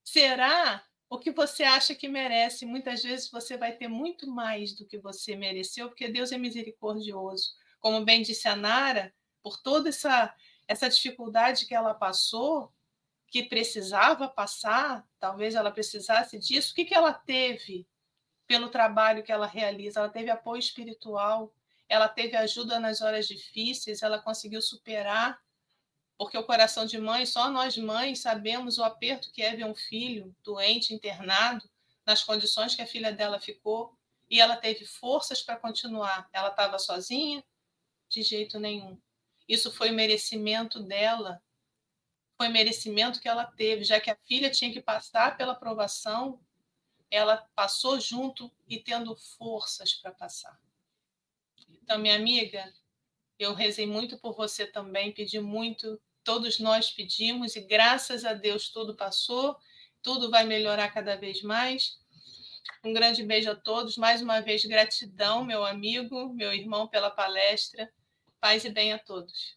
Speaker 9: será o que você acha que merece. Muitas vezes você vai ter muito mais do que você mereceu, porque Deus é misericordioso. Como bem disse a Nara, por toda essa, essa dificuldade que ela passou, que precisava passar, talvez ela precisasse disso, o que, que ela teve pelo trabalho que ela realiza? Ela teve apoio espiritual, ela teve ajuda nas horas difíceis, ela conseguiu superar, porque o coração de mãe, só nós mães sabemos o aperto que é ver um filho doente, internado, nas condições que a filha dela ficou, e ela teve forças para continuar. Ela estava sozinha? De jeito nenhum. Isso foi merecimento dela, foi merecimento que ela teve, já que a filha tinha que passar pela aprovação, ela passou junto e tendo forças para passar. Então, minha amiga, eu rezei muito por você também, pedi muito, todos nós pedimos, e graças a Deus tudo passou, tudo vai melhorar cada vez mais. Um grande beijo a todos. Mais uma vez, gratidão, meu amigo, meu irmão, pela palestra. Paz e bem a todos.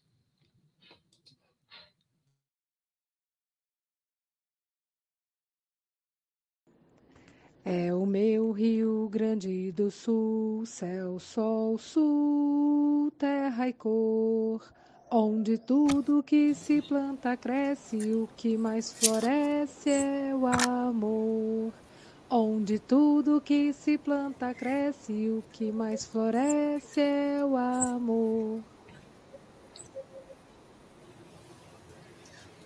Speaker 1: É o meu Rio Grande do Sul, céu, sol, sul, terra e cor, onde tudo que se planta cresce, o que mais floresce é o amor. Onde tudo que se planta cresce, o que mais floresce é o amor.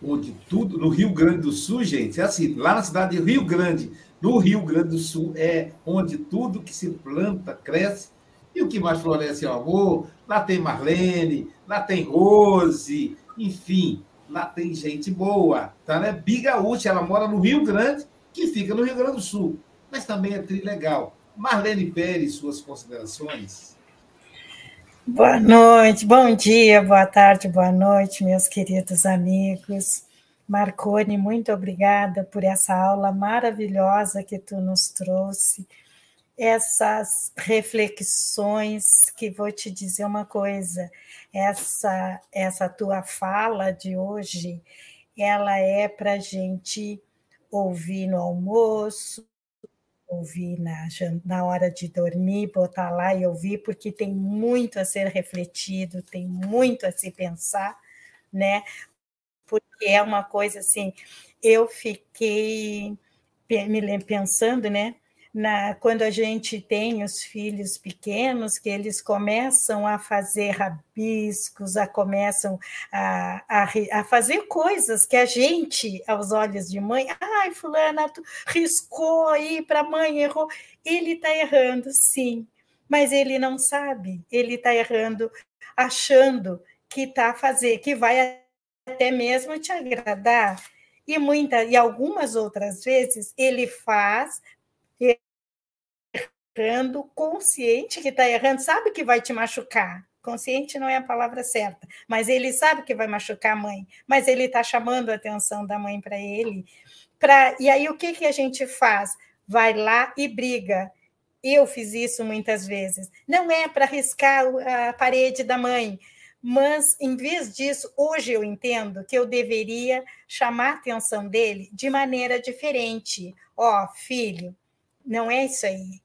Speaker 4: Onde tudo, no Rio Grande do Sul, gente, é assim, lá na cidade de Rio Grande, no Rio Grande do Sul é onde tudo que se planta cresce. E o que mais floresce é o amor. Lá tem Marlene, lá tem Rose, enfim, lá tem gente boa. Tá, né? Bigaúcha, ela mora no Rio Grande, que fica no Rio Grande do Sul. Mas também é trilegal. Marlene Pérez, suas considerações?
Speaker 10: Boa noite, bom dia, boa tarde, boa noite, meus queridos amigos. Marcone, muito obrigada por essa aula maravilhosa que tu nos trouxe. essas reflexões que vou te dizer uma coisa, essa essa tua fala de hoje, ela é para gente ouvir no almoço, ouvir na, na hora de dormir, botar lá e ouvir, porque tem muito a ser refletido, tem muito a se pensar, né? Porque é uma coisa assim, eu fiquei me pensando, né? Na, quando a gente tem os filhos pequenos, que eles começam a fazer rabiscos, a começam a, a, a fazer coisas que a gente, aos olhos de mãe, ai, fulana, tu riscou aí para a mãe, errou. Ele está errando, sim, mas ele não sabe, ele está errando achando que está fazer, que vai até mesmo te agradar. E muita, e algumas outras vezes ele faz errando, consciente que está errando, sabe que vai te machucar. Consciente não é a palavra certa, mas ele sabe que vai machucar a mãe, mas ele está chamando a atenção da mãe para ele. Pra, e aí o que, que a gente faz? Vai lá e briga. Eu fiz isso muitas vezes. Não é para riscar a parede da mãe, mas em vez disso, hoje eu entendo que eu deveria chamar a atenção dele de maneira diferente. Ó, oh, filho, não é isso aí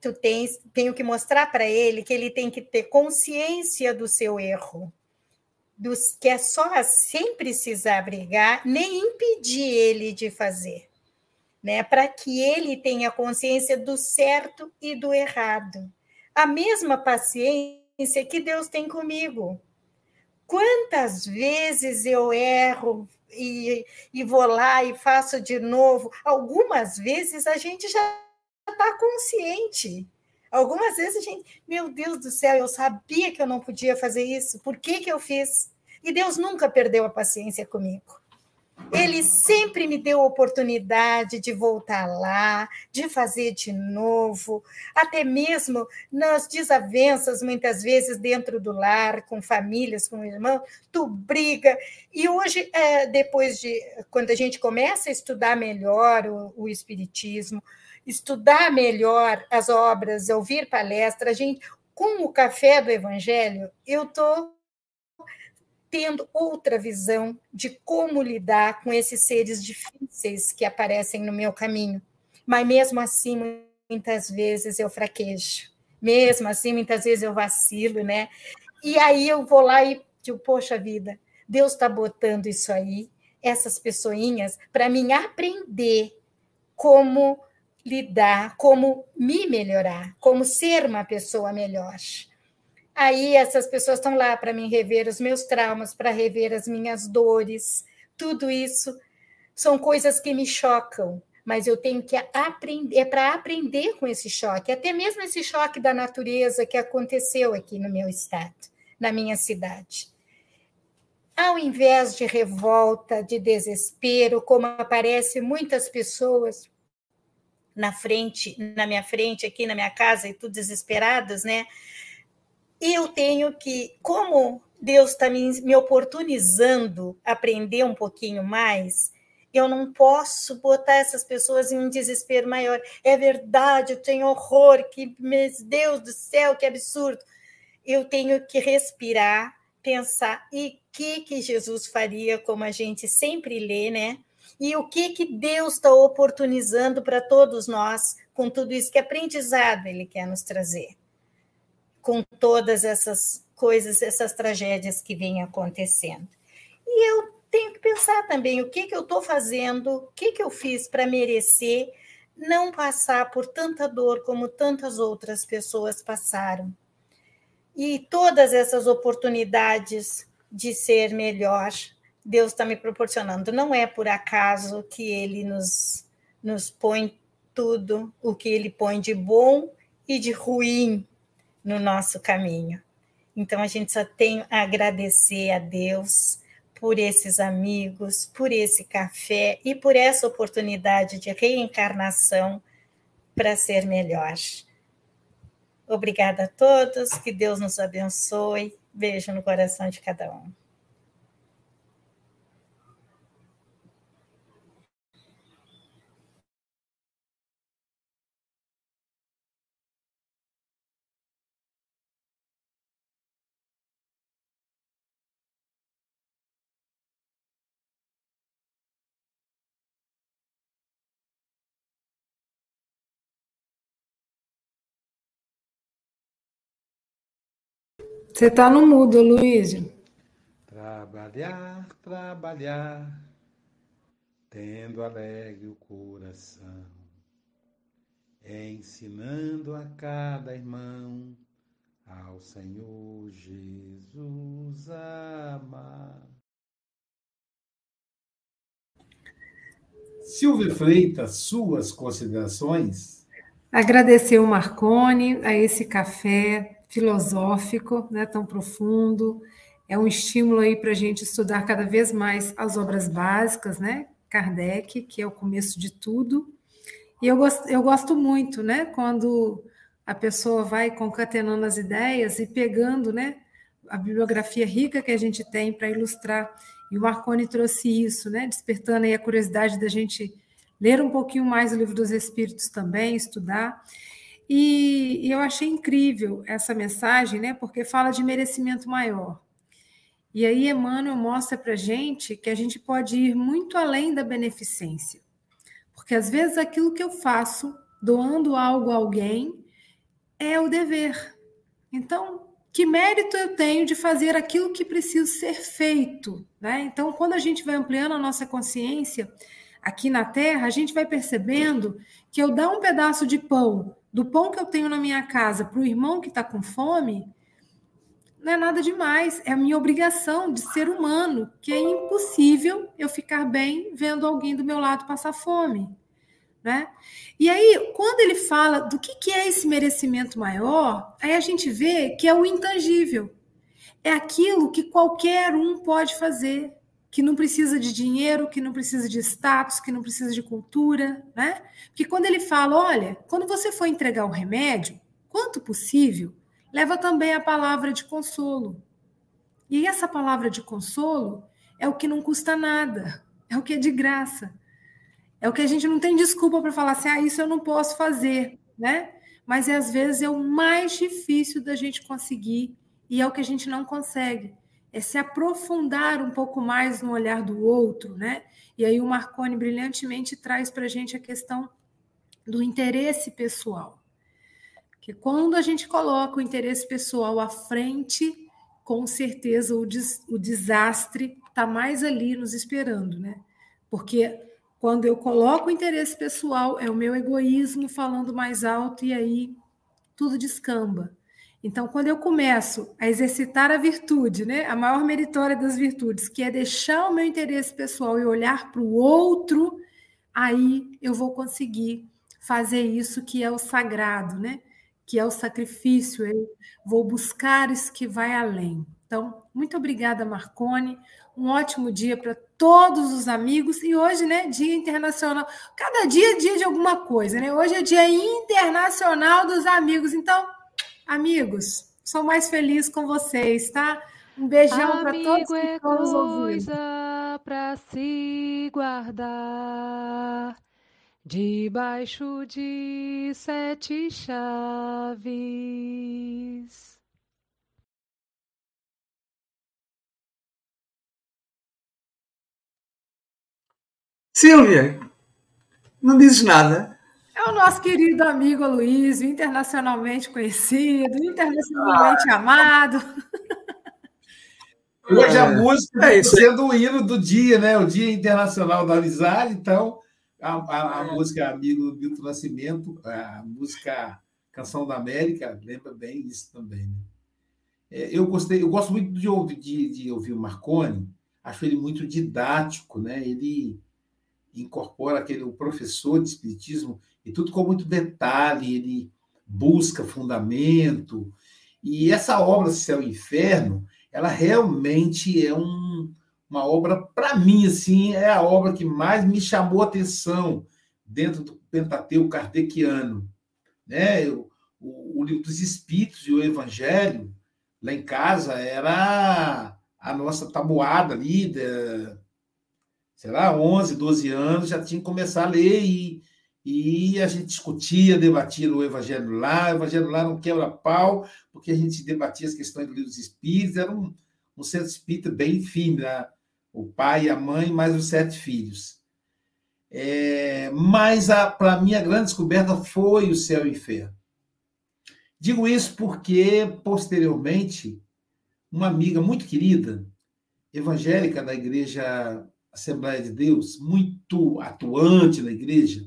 Speaker 10: tu tens, tenho que mostrar para ele que ele tem que ter consciência do seu erro, dos, que é só sem precisar brigar, nem impedir ele de fazer, né? Para que ele tenha consciência do certo e do errado. A mesma paciência que Deus tem comigo. Quantas vezes eu erro e, e vou lá e faço de novo? Algumas vezes a gente já está consciente. Algumas vezes a gente, meu Deus do céu, eu sabia que eu não podia fazer isso, por que, que eu fiz? E Deus nunca perdeu a paciência comigo. Ele sempre me deu a oportunidade de voltar lá, de fazer de novo, até mesmo nas desavenças, muitas vezes dentro do lar, com famílias, com irmãos, tu briga. E hoje, é, depois de, quando a gente começa a estudar melhor o, o Espiritismo, estudar melhor as obras, ouvir palestra, a gente, com o café do Evangelho, eu estou tendo outra visão de como lidar com esses seres difíceis que aparecem no meu caminho. Mas mesmo assim, muitas vezes eu fraquejo. Mesmo assim, muitas vezes eu vacilo, né? E aí eu vou lá e digo, poxa vida, Deus está botando isso aí, essas pessoinhas, para mim aprender como lidar, como me melhorar, como ser uma pessoa melhor. Aí essas pessoas estão lá para mim rever os meus traumas, para rever as minhas dores. Tudo isso são coisas que me chocam, mas eu tenho que aprender, é para aprender com esse choque, até mesmo esse choque da natureza que aconteceu aqui no meu estado, na minha cidade. Ao invés de revolta, de desespero, como aparece muitas pessoas na frente, na minha frente, aqui na minha casa, e tudo desesperados, né? Eu tenho que, como Deus está me, me oportunizando aprender um pouquinho mais, eu não posso botar essas pessoas em um desespero maior. É verdade, eu tenho horror, que meu Deus do céu, que absurdo. Eu tenho que respirar, pensar e que que Jesus faria, como a gente sempre lê, né? E o que, que Deus está oportunizando para todos nós com tudo isso, que aprendizado Ele quer nos trazer, com todas essas coisas, essas tragédias que vêm acontecendo. E eu tenho que pensar também o que, que eu estou fazendo, o que, que eu fiz para merecer não passar por tanta dor como tantas outras pessoas passaram. E todas essas oportunidades de ser melhor, Deus está me proporcionando. Não é por acaso que Ele nos, nos põe tudo o que Ele põe de bom e de ruim no nosso caminho. Então a gente só tem a agradecer a Deus por esses amigos, por esse café e por essa oportunidade de reencarnação para ser melhor. Obrigada a todos, que Deus nos abençoe. Beijo no coração de cada um.
Speaker 1: Você está no mudo, Luiz.
Speaker 4: Trabalhar, trabalhar, tendo alegre o coração, ensinando a cada irmão ao Senhor Jesus amar. Silvia Freitas, suas considerações?
Speaker 1: Agradecer o Marconi a esse café filosófico, né, tão profundo. É um estímulo aí para a gente estudar cada vez mais as obras básicas, né? Kardec, que é o começo de tudo. E eu gosto, eu gosto muito, né? Quando a pessoa vai concatenando as ideias e pegando, né? A bibliografia rica que a gente tem para ilustrar e o Marconi trouxe isso, né? Despertando aí a curiosidade da gente ler um pouquinho mais o livro dos Espíritos também, estudar. E, e eu achei incrível essa mensagem, né? Porque fala de merecimento maior. E aí Emmanuel mostra para gente que a gente pode ir muito além da beneficência. Porque às vezes aquilo que eu faço, doando algo a alguém, é o dever. Então, que mérito eu tenho de fazer aquilo que precisa ser feito. Né? Então, quando a gente vai ampliando a nossa consciência aqui na Terra, a gente vai percebendo que eu dar um pedaço de pão, do pão que eu tenho na minha casa, para o irmão que está com fome, não é nada demais, é a minha obrigação de ser humano, que é impossível eu ficar bem vendo alguém do meu lado passar fome. Né? E aí, quando ele fala do que, que é esse merecimento maior, aí a gente vê que é o intangível. É aquilo que qualquer um pode fazer, que não precisa de dinheiro, que não precisa de status, que não precisa de cultura, né? Porque quando ele fala, olha, quando você for entregar o remédio, quanto possível, leva também a palavra de consolo. E essa palavra de consolo é o que não custa nada, é o que é de graça. É o que a gente não tem desculpa para falar assim, ah, isso eu não posso fazer, né? Mas às vezes é o mais difícil da gente conseguir e é o que a gente não consegue. É se aprofundar um pouco mais no olhar do outro, né? E aí o Marconi brilhantemente traz para a gente a questão do interesse pessoal. Que quando a gente coloca o interesse pessoal à frente, com certeza o, des o desastre está mais ali nos esperando, né? Porque quando eu coloco o interesse pessoal, é o meu egoísmo falando mais alto e aí tudo descamba. Então, quando eu começo a exercitar a virtude, né, a maior meritória das virtudes, que é deixar o meu interesse pessoal e olhar para o outro, aí eu vou conseguir fazer isso que é o sagrado, né? Que é o sacrifício. Eu vou buscar isso que vai além. Então, muito obrigada, Marcone. Um ótimo dia para todos os amigos. E hoje, né, Dia Internacional. Cada dia é dia de alguma coisa, né? Hoje é Dia Internacional dos Amigos. Então, amigos, sou mais feliz com vocês, tá? Um beijão para todos que
Speaker 5: é estão nos ouvindo. para se guardar debaixo de sete chaves.
Speaker 8: Silvia, não dizes nada?
Speaker 1: É o nosso querido amigo Luiz, internacionalmente conhecido, internacionalmente ah. amado.
Speaker 4: Hoje a é. música é isso. sendo o hino do dia, né? O Dia Internacional da Amizade, então a, a, a é. música Amigo do Milton Nascimento, a música Canção da América, lembra bem isso também. Né? É, eu gostei, eu gosto muito de, ouvir, de, de ouvir o Marconi, acho ele muito didático, né? Ele incorpora aquele professor de espiritismo e tudo com muito detalhe, ele busca fundamento. E essa obra Céu e Inferno, ela realmente é um, uma obra para mim assim, é a obra que mais me chamou a atenção dentro do Pentateuco kardeciano, né? O, o, o livro dos Espíritos e o Evangelho lá em casa era a nossa tabuada ali sei lá, 11, 12 anos, já tinha que começar a ler e, e a gente discutia, debatia o Evangelho lá, o Evangelho lá não quebra-pau, porque a gente debatia as questões do livro dos Espíritos, era um, um centro espírita bem firme, né? o pai, a mãe, mais os sete filhos. É, mas, para mim, a grande descoberta foi o céu e o inferno. Digo isso porque, posteriormente, uma amiga muito querida, evangélica da igreja Assembleia de Deus, muito atuante na igreja.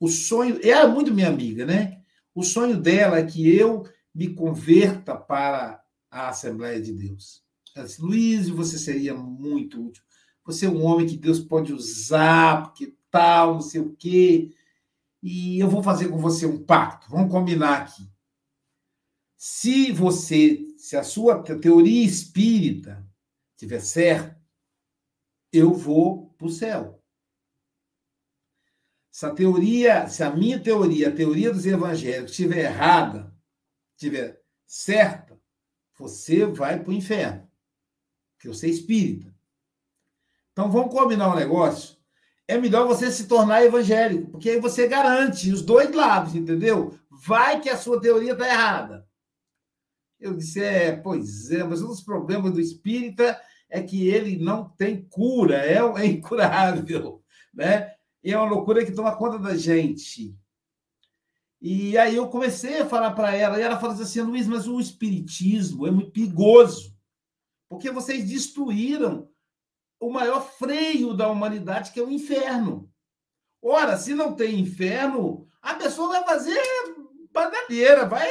Speaker 4: O sonho, ela é muito minha amiga, né? O sonho dela é que eu me converta para a Assembleia de Deus. Ela disse, Luiz, você seria muito útil. Você é um homem que Deus pode usar, porque tal, não sei o quê. E eu vou fazer com você um pacto. Vamos combinar aqui. Se você, se a sua teoria espírita tiver certa, eu vou para o céu. Se a teoria, se a minha teoria, a teoria dos evangélicos estiver errada, estiver certa, você vai para o inferno. Porque você é espírita. Então vamos combinar um negócio. É melhor você se tornar evangélico, porque aí você garante os dois lados, entendeu? Vai que a sua teoria está errada. Eu disse, é, pois é, mas um dos problemas do espírita é que ele não tem cura, é, incurável, né? E é uma loucura que toma conta da gente. E aí eu comecei a falar para ela, e ela falou assim, Luiz, mas o espiritismo é muito perigoso, porque vocês destruíram o maior freio da humanidade, que é o inferno. Ora, se não tem inferno, a pessoa vai fazer bananeira, vai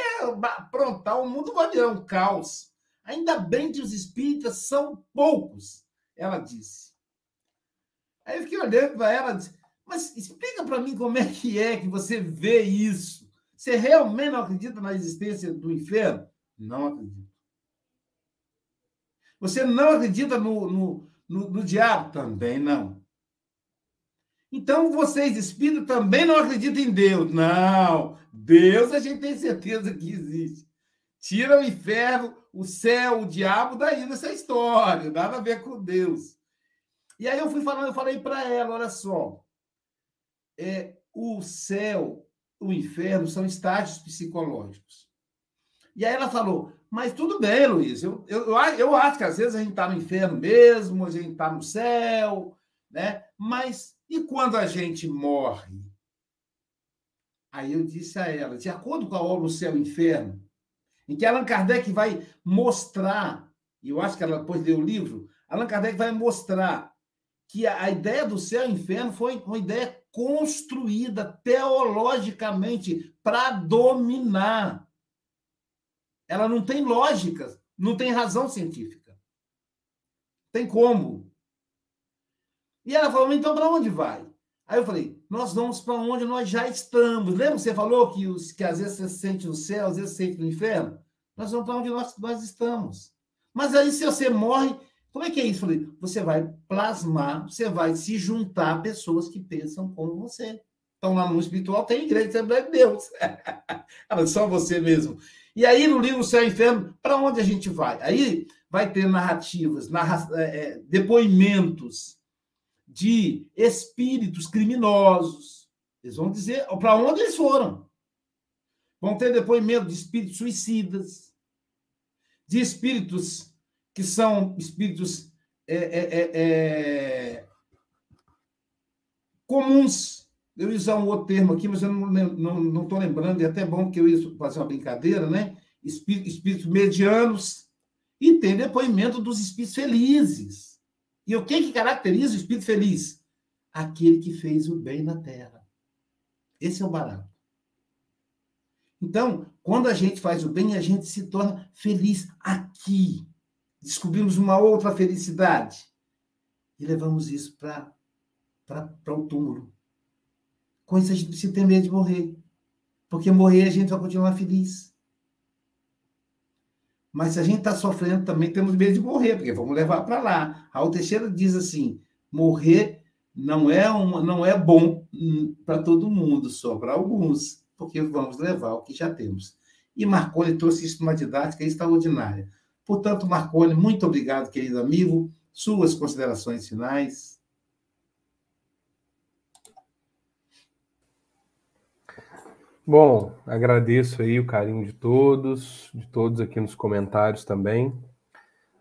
Speaker 4: aprontar, o mundo vai virar um caos. Ainda bem que os espíritas são poucos, ela disse. Aí eu fiquei olhando para ela e disse, mas explica para mim como é que é que você vê isso. Você realmente não acredita na existência do inferno? Não acredito. Você não acredita no, no, no, no diabo? Também não. Então vocês, espíritos, também não acreditam em Deus? Não. Deus a gente tem certeza que existe. Tira o inferno, o céu, o diabo daí dessa história, nada a ver com Deus. E aí eu fui falando, eu falei para ela, olha só, é, o céu, o inferno são estágios psicológicos. E aí ela falou, mas tudo bem, Luiz, eu, eu, eu acho que às vezes a gente está no inferno mesmo, a gente está no céu, né? Mas e quando a gente morre? Aí eu disse a ela, de acordo com a obra O Céu e Inferno, em que Allan Kardec vai mostrar, e eu acho que ela depois leu o livro, Allan Kardec vai mostrar que a, ideia do céu e inferno foi uma ideia construída teologicamente para dominar. Ela não tem lógica, não tem razão científica. Tem como. E ela falou, então para onde vai? Aí eu falei, nós vamos para onde nós já estamos. Lembra que você falou que, os, que às vezes você se sente no céu, às vezes você se sente no inferno? Nós vamos para onde nós, nós estamos. Mas aí, se você morre, como é que é isso? Você vai plasmar, você vai se juntar a pessoas que pensam como você. Então, lá no espiritual tem igreja Assembleia de Deus. Só você mesmo. E aí, no livro Céu e Inferno, para onde a gente vai? Aí vai ter narrativas, narra é, depoimentos de espíritos criminosos. Eles vão dizer para onde eles foram. Vão ter depoimento de espíritos suicidas, de espíritos que são espíritos é, é, é, é comuns. Eu ia usar um outro termo aqui, mas eu não estou não, não lembrando, e é até bom que eu ia fazer uma brincadeira, né? Espíritos, medianos, e tem depoimento dos espíritos felizes e o que, que caracteriza o espírito feliz? Aquele que fez o bem na terra. Esse é o barato. Então, quando a gente faz o bem, a gente se torna feliz aqui. Descobrimos uma outra felicidade. E levamos isso para o túmulo. Com isso, a gente precisa ter medo de morrer. Porque morrer a gente vai continuar feliz. Mas se a gente está sofrendo, também temos medo de morrer, porque vamos levar para lá. Raul Teixeira diz assim: morrer não é, uma, não é bom para todo mundo, só para alguns, porque vamos levar o que já temos. E Marconi trouxe isso numa didática extraordinária. Portanto, Marconi, muito obrigado, querido amigo. Suas considerações finais.
Speaker 6: Bom, agradeço aí o carinho de todos, de todos aqui nos comentários também.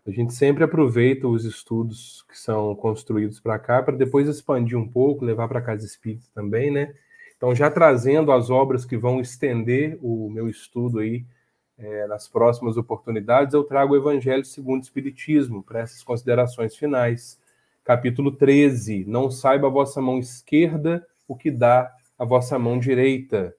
Speaker 6: A gente sempre aproveita os estudos que são construídos para cá para depois expandir um pouco, levar para casa espírita também, né? Então, já trazendo as obras que vão estender o meu estudo aí é, nas próximas oportunidades, eu trago o Evangelho segundo o Espiritismo para essas considerações finais. Capítulo 13: Não saiba a vossa mão esquerda o que dá a vossa mão direita.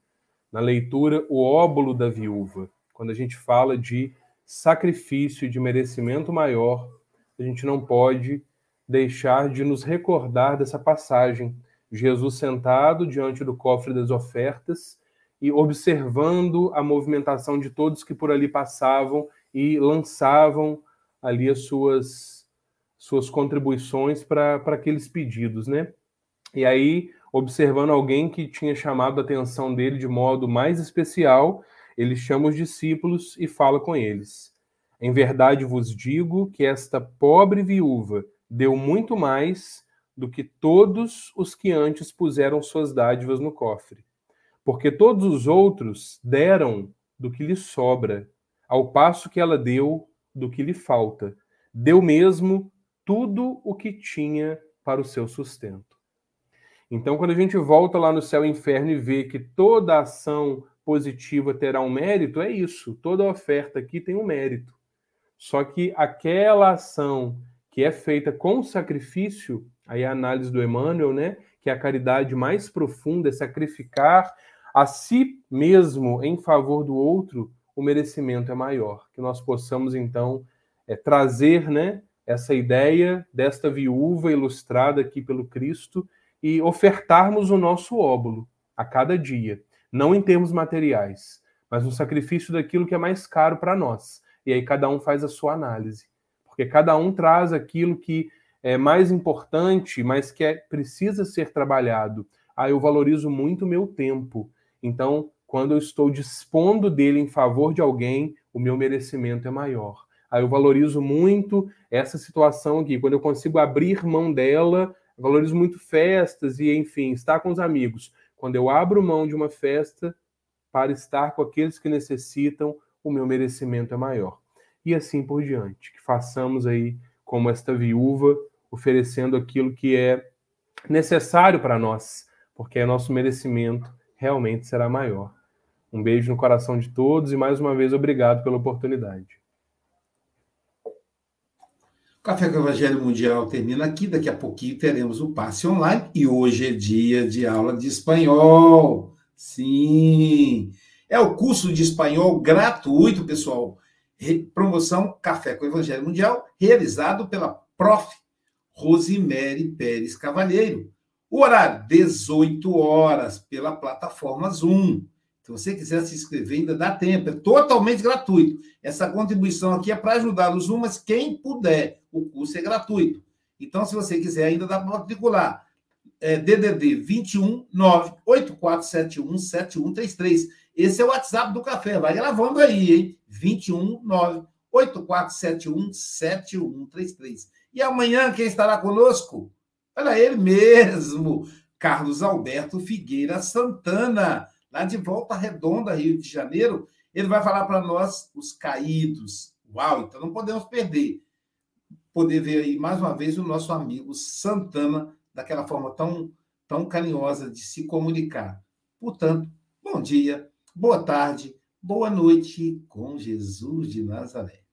Speaker 6: Na leitura, o óbolo da viúva. Quando a gente fala de sacrifício, de merecimento maior, a gente não pode deixar de nos recordar dessa passagem. Jesus sentado diante do cofre das ofertas e observando a movimentação de todos que por ali passavam e lançavam ali as suas, suas contribuições para aqueles pedidos, né? E aí, observando alguém que tinha chamado a atenção dele de modo mais especial, ele chama os discípulos e fala com eles. Em verdade vos digo que esta pobre viúva deu muito mais do que todos os que antes puseram suas dádivas no cofre porque todos os outros deram do que lhe sobra, ao passo que ela deu do que lhe falta. Deu mesmo tudo o que tinha para o seu sustento. Então, quando a gente volta lá no céu e inferno e vê que toda ação positiva terá um mérito, é isso. Toda oferta aqui tem um mérito. Só que aquela ação que é feita com sacrifício, aí a análise do Emmanuel, né, que é a caridade mais profunda, é sacrificar a si mesmo em favor do outro, o merecimento é maior. Que nós possamos, então, é, trazer né, essa ideia desta viúva ilustrada aqui pelo Cristo e ofertarmos o nosso óbolo a cada dia, não em termos materiais, mas no sacrifício daquilo que é mais caro para nós. E aí cada um faz a sua análise, porque cada um traz aquilo que é mais importante, mas que é, precisa ser trabalhado. Ah, eu valorizo muito o meu tempo. Então, quando eu estou dispondo dele em favor de alguém, o meu merecimento é maior. Aí eu valorizo muito essa situação aqui. Quando eu consigo abrir mão dela, valorizo muito festas e, enfim, estar com os amigos. Quando eu abro mão de uma festa para estar com aqueles que necessitam, o meu merecimento é maior. E assim por diante. Que façamos aí como esta viúva, oferecendo aquilo que é necessário para nós, porque é nosso merecimento realmente será maior. Um beijo no coração de todos e mais uma vez obrigado pela oportunidade.
Speaker 4: Café com o Evangelho Mundial termina aqui. Daqui a pouquinho teremos o passe online e hoje é dia de aula de espanhol. Sim, é o curso de espanhol gratuito, pessoal. Promoção Café com o Evangelho Mundial, realizado pela Prof. Rosemary Pérez Cavalheiro. O horário, 18 horas, pela plataforma Zoom. Se você quiser se inscrever, ainda dá tempo. É totalmente gratuito. Essa contribuição aqui é para ajudar no Zoom, mas quem puder, o curso é gratuito. Então, se você quiser, ainda dá para matricular. É DDD 21 98471 7133. Esse é o WhatsApp do café. Vai gravando aí, hein? 21 98471 7133. E amanhã, quem estará conosco? Olha ele mesmo, Carlos Alberto Figueira Santana, lá de Volta Redonda, Rio de Janeiro. Ele vai falar para nós os caídos. Uau, então não podemos perder. Poder ver aí mais uma vez o nosso amigo Santana, daquela forma tão, tão carinhosa de se comunicar. Portanto, bom dia, boa tarde, boa noite com Jesus de Nazaré.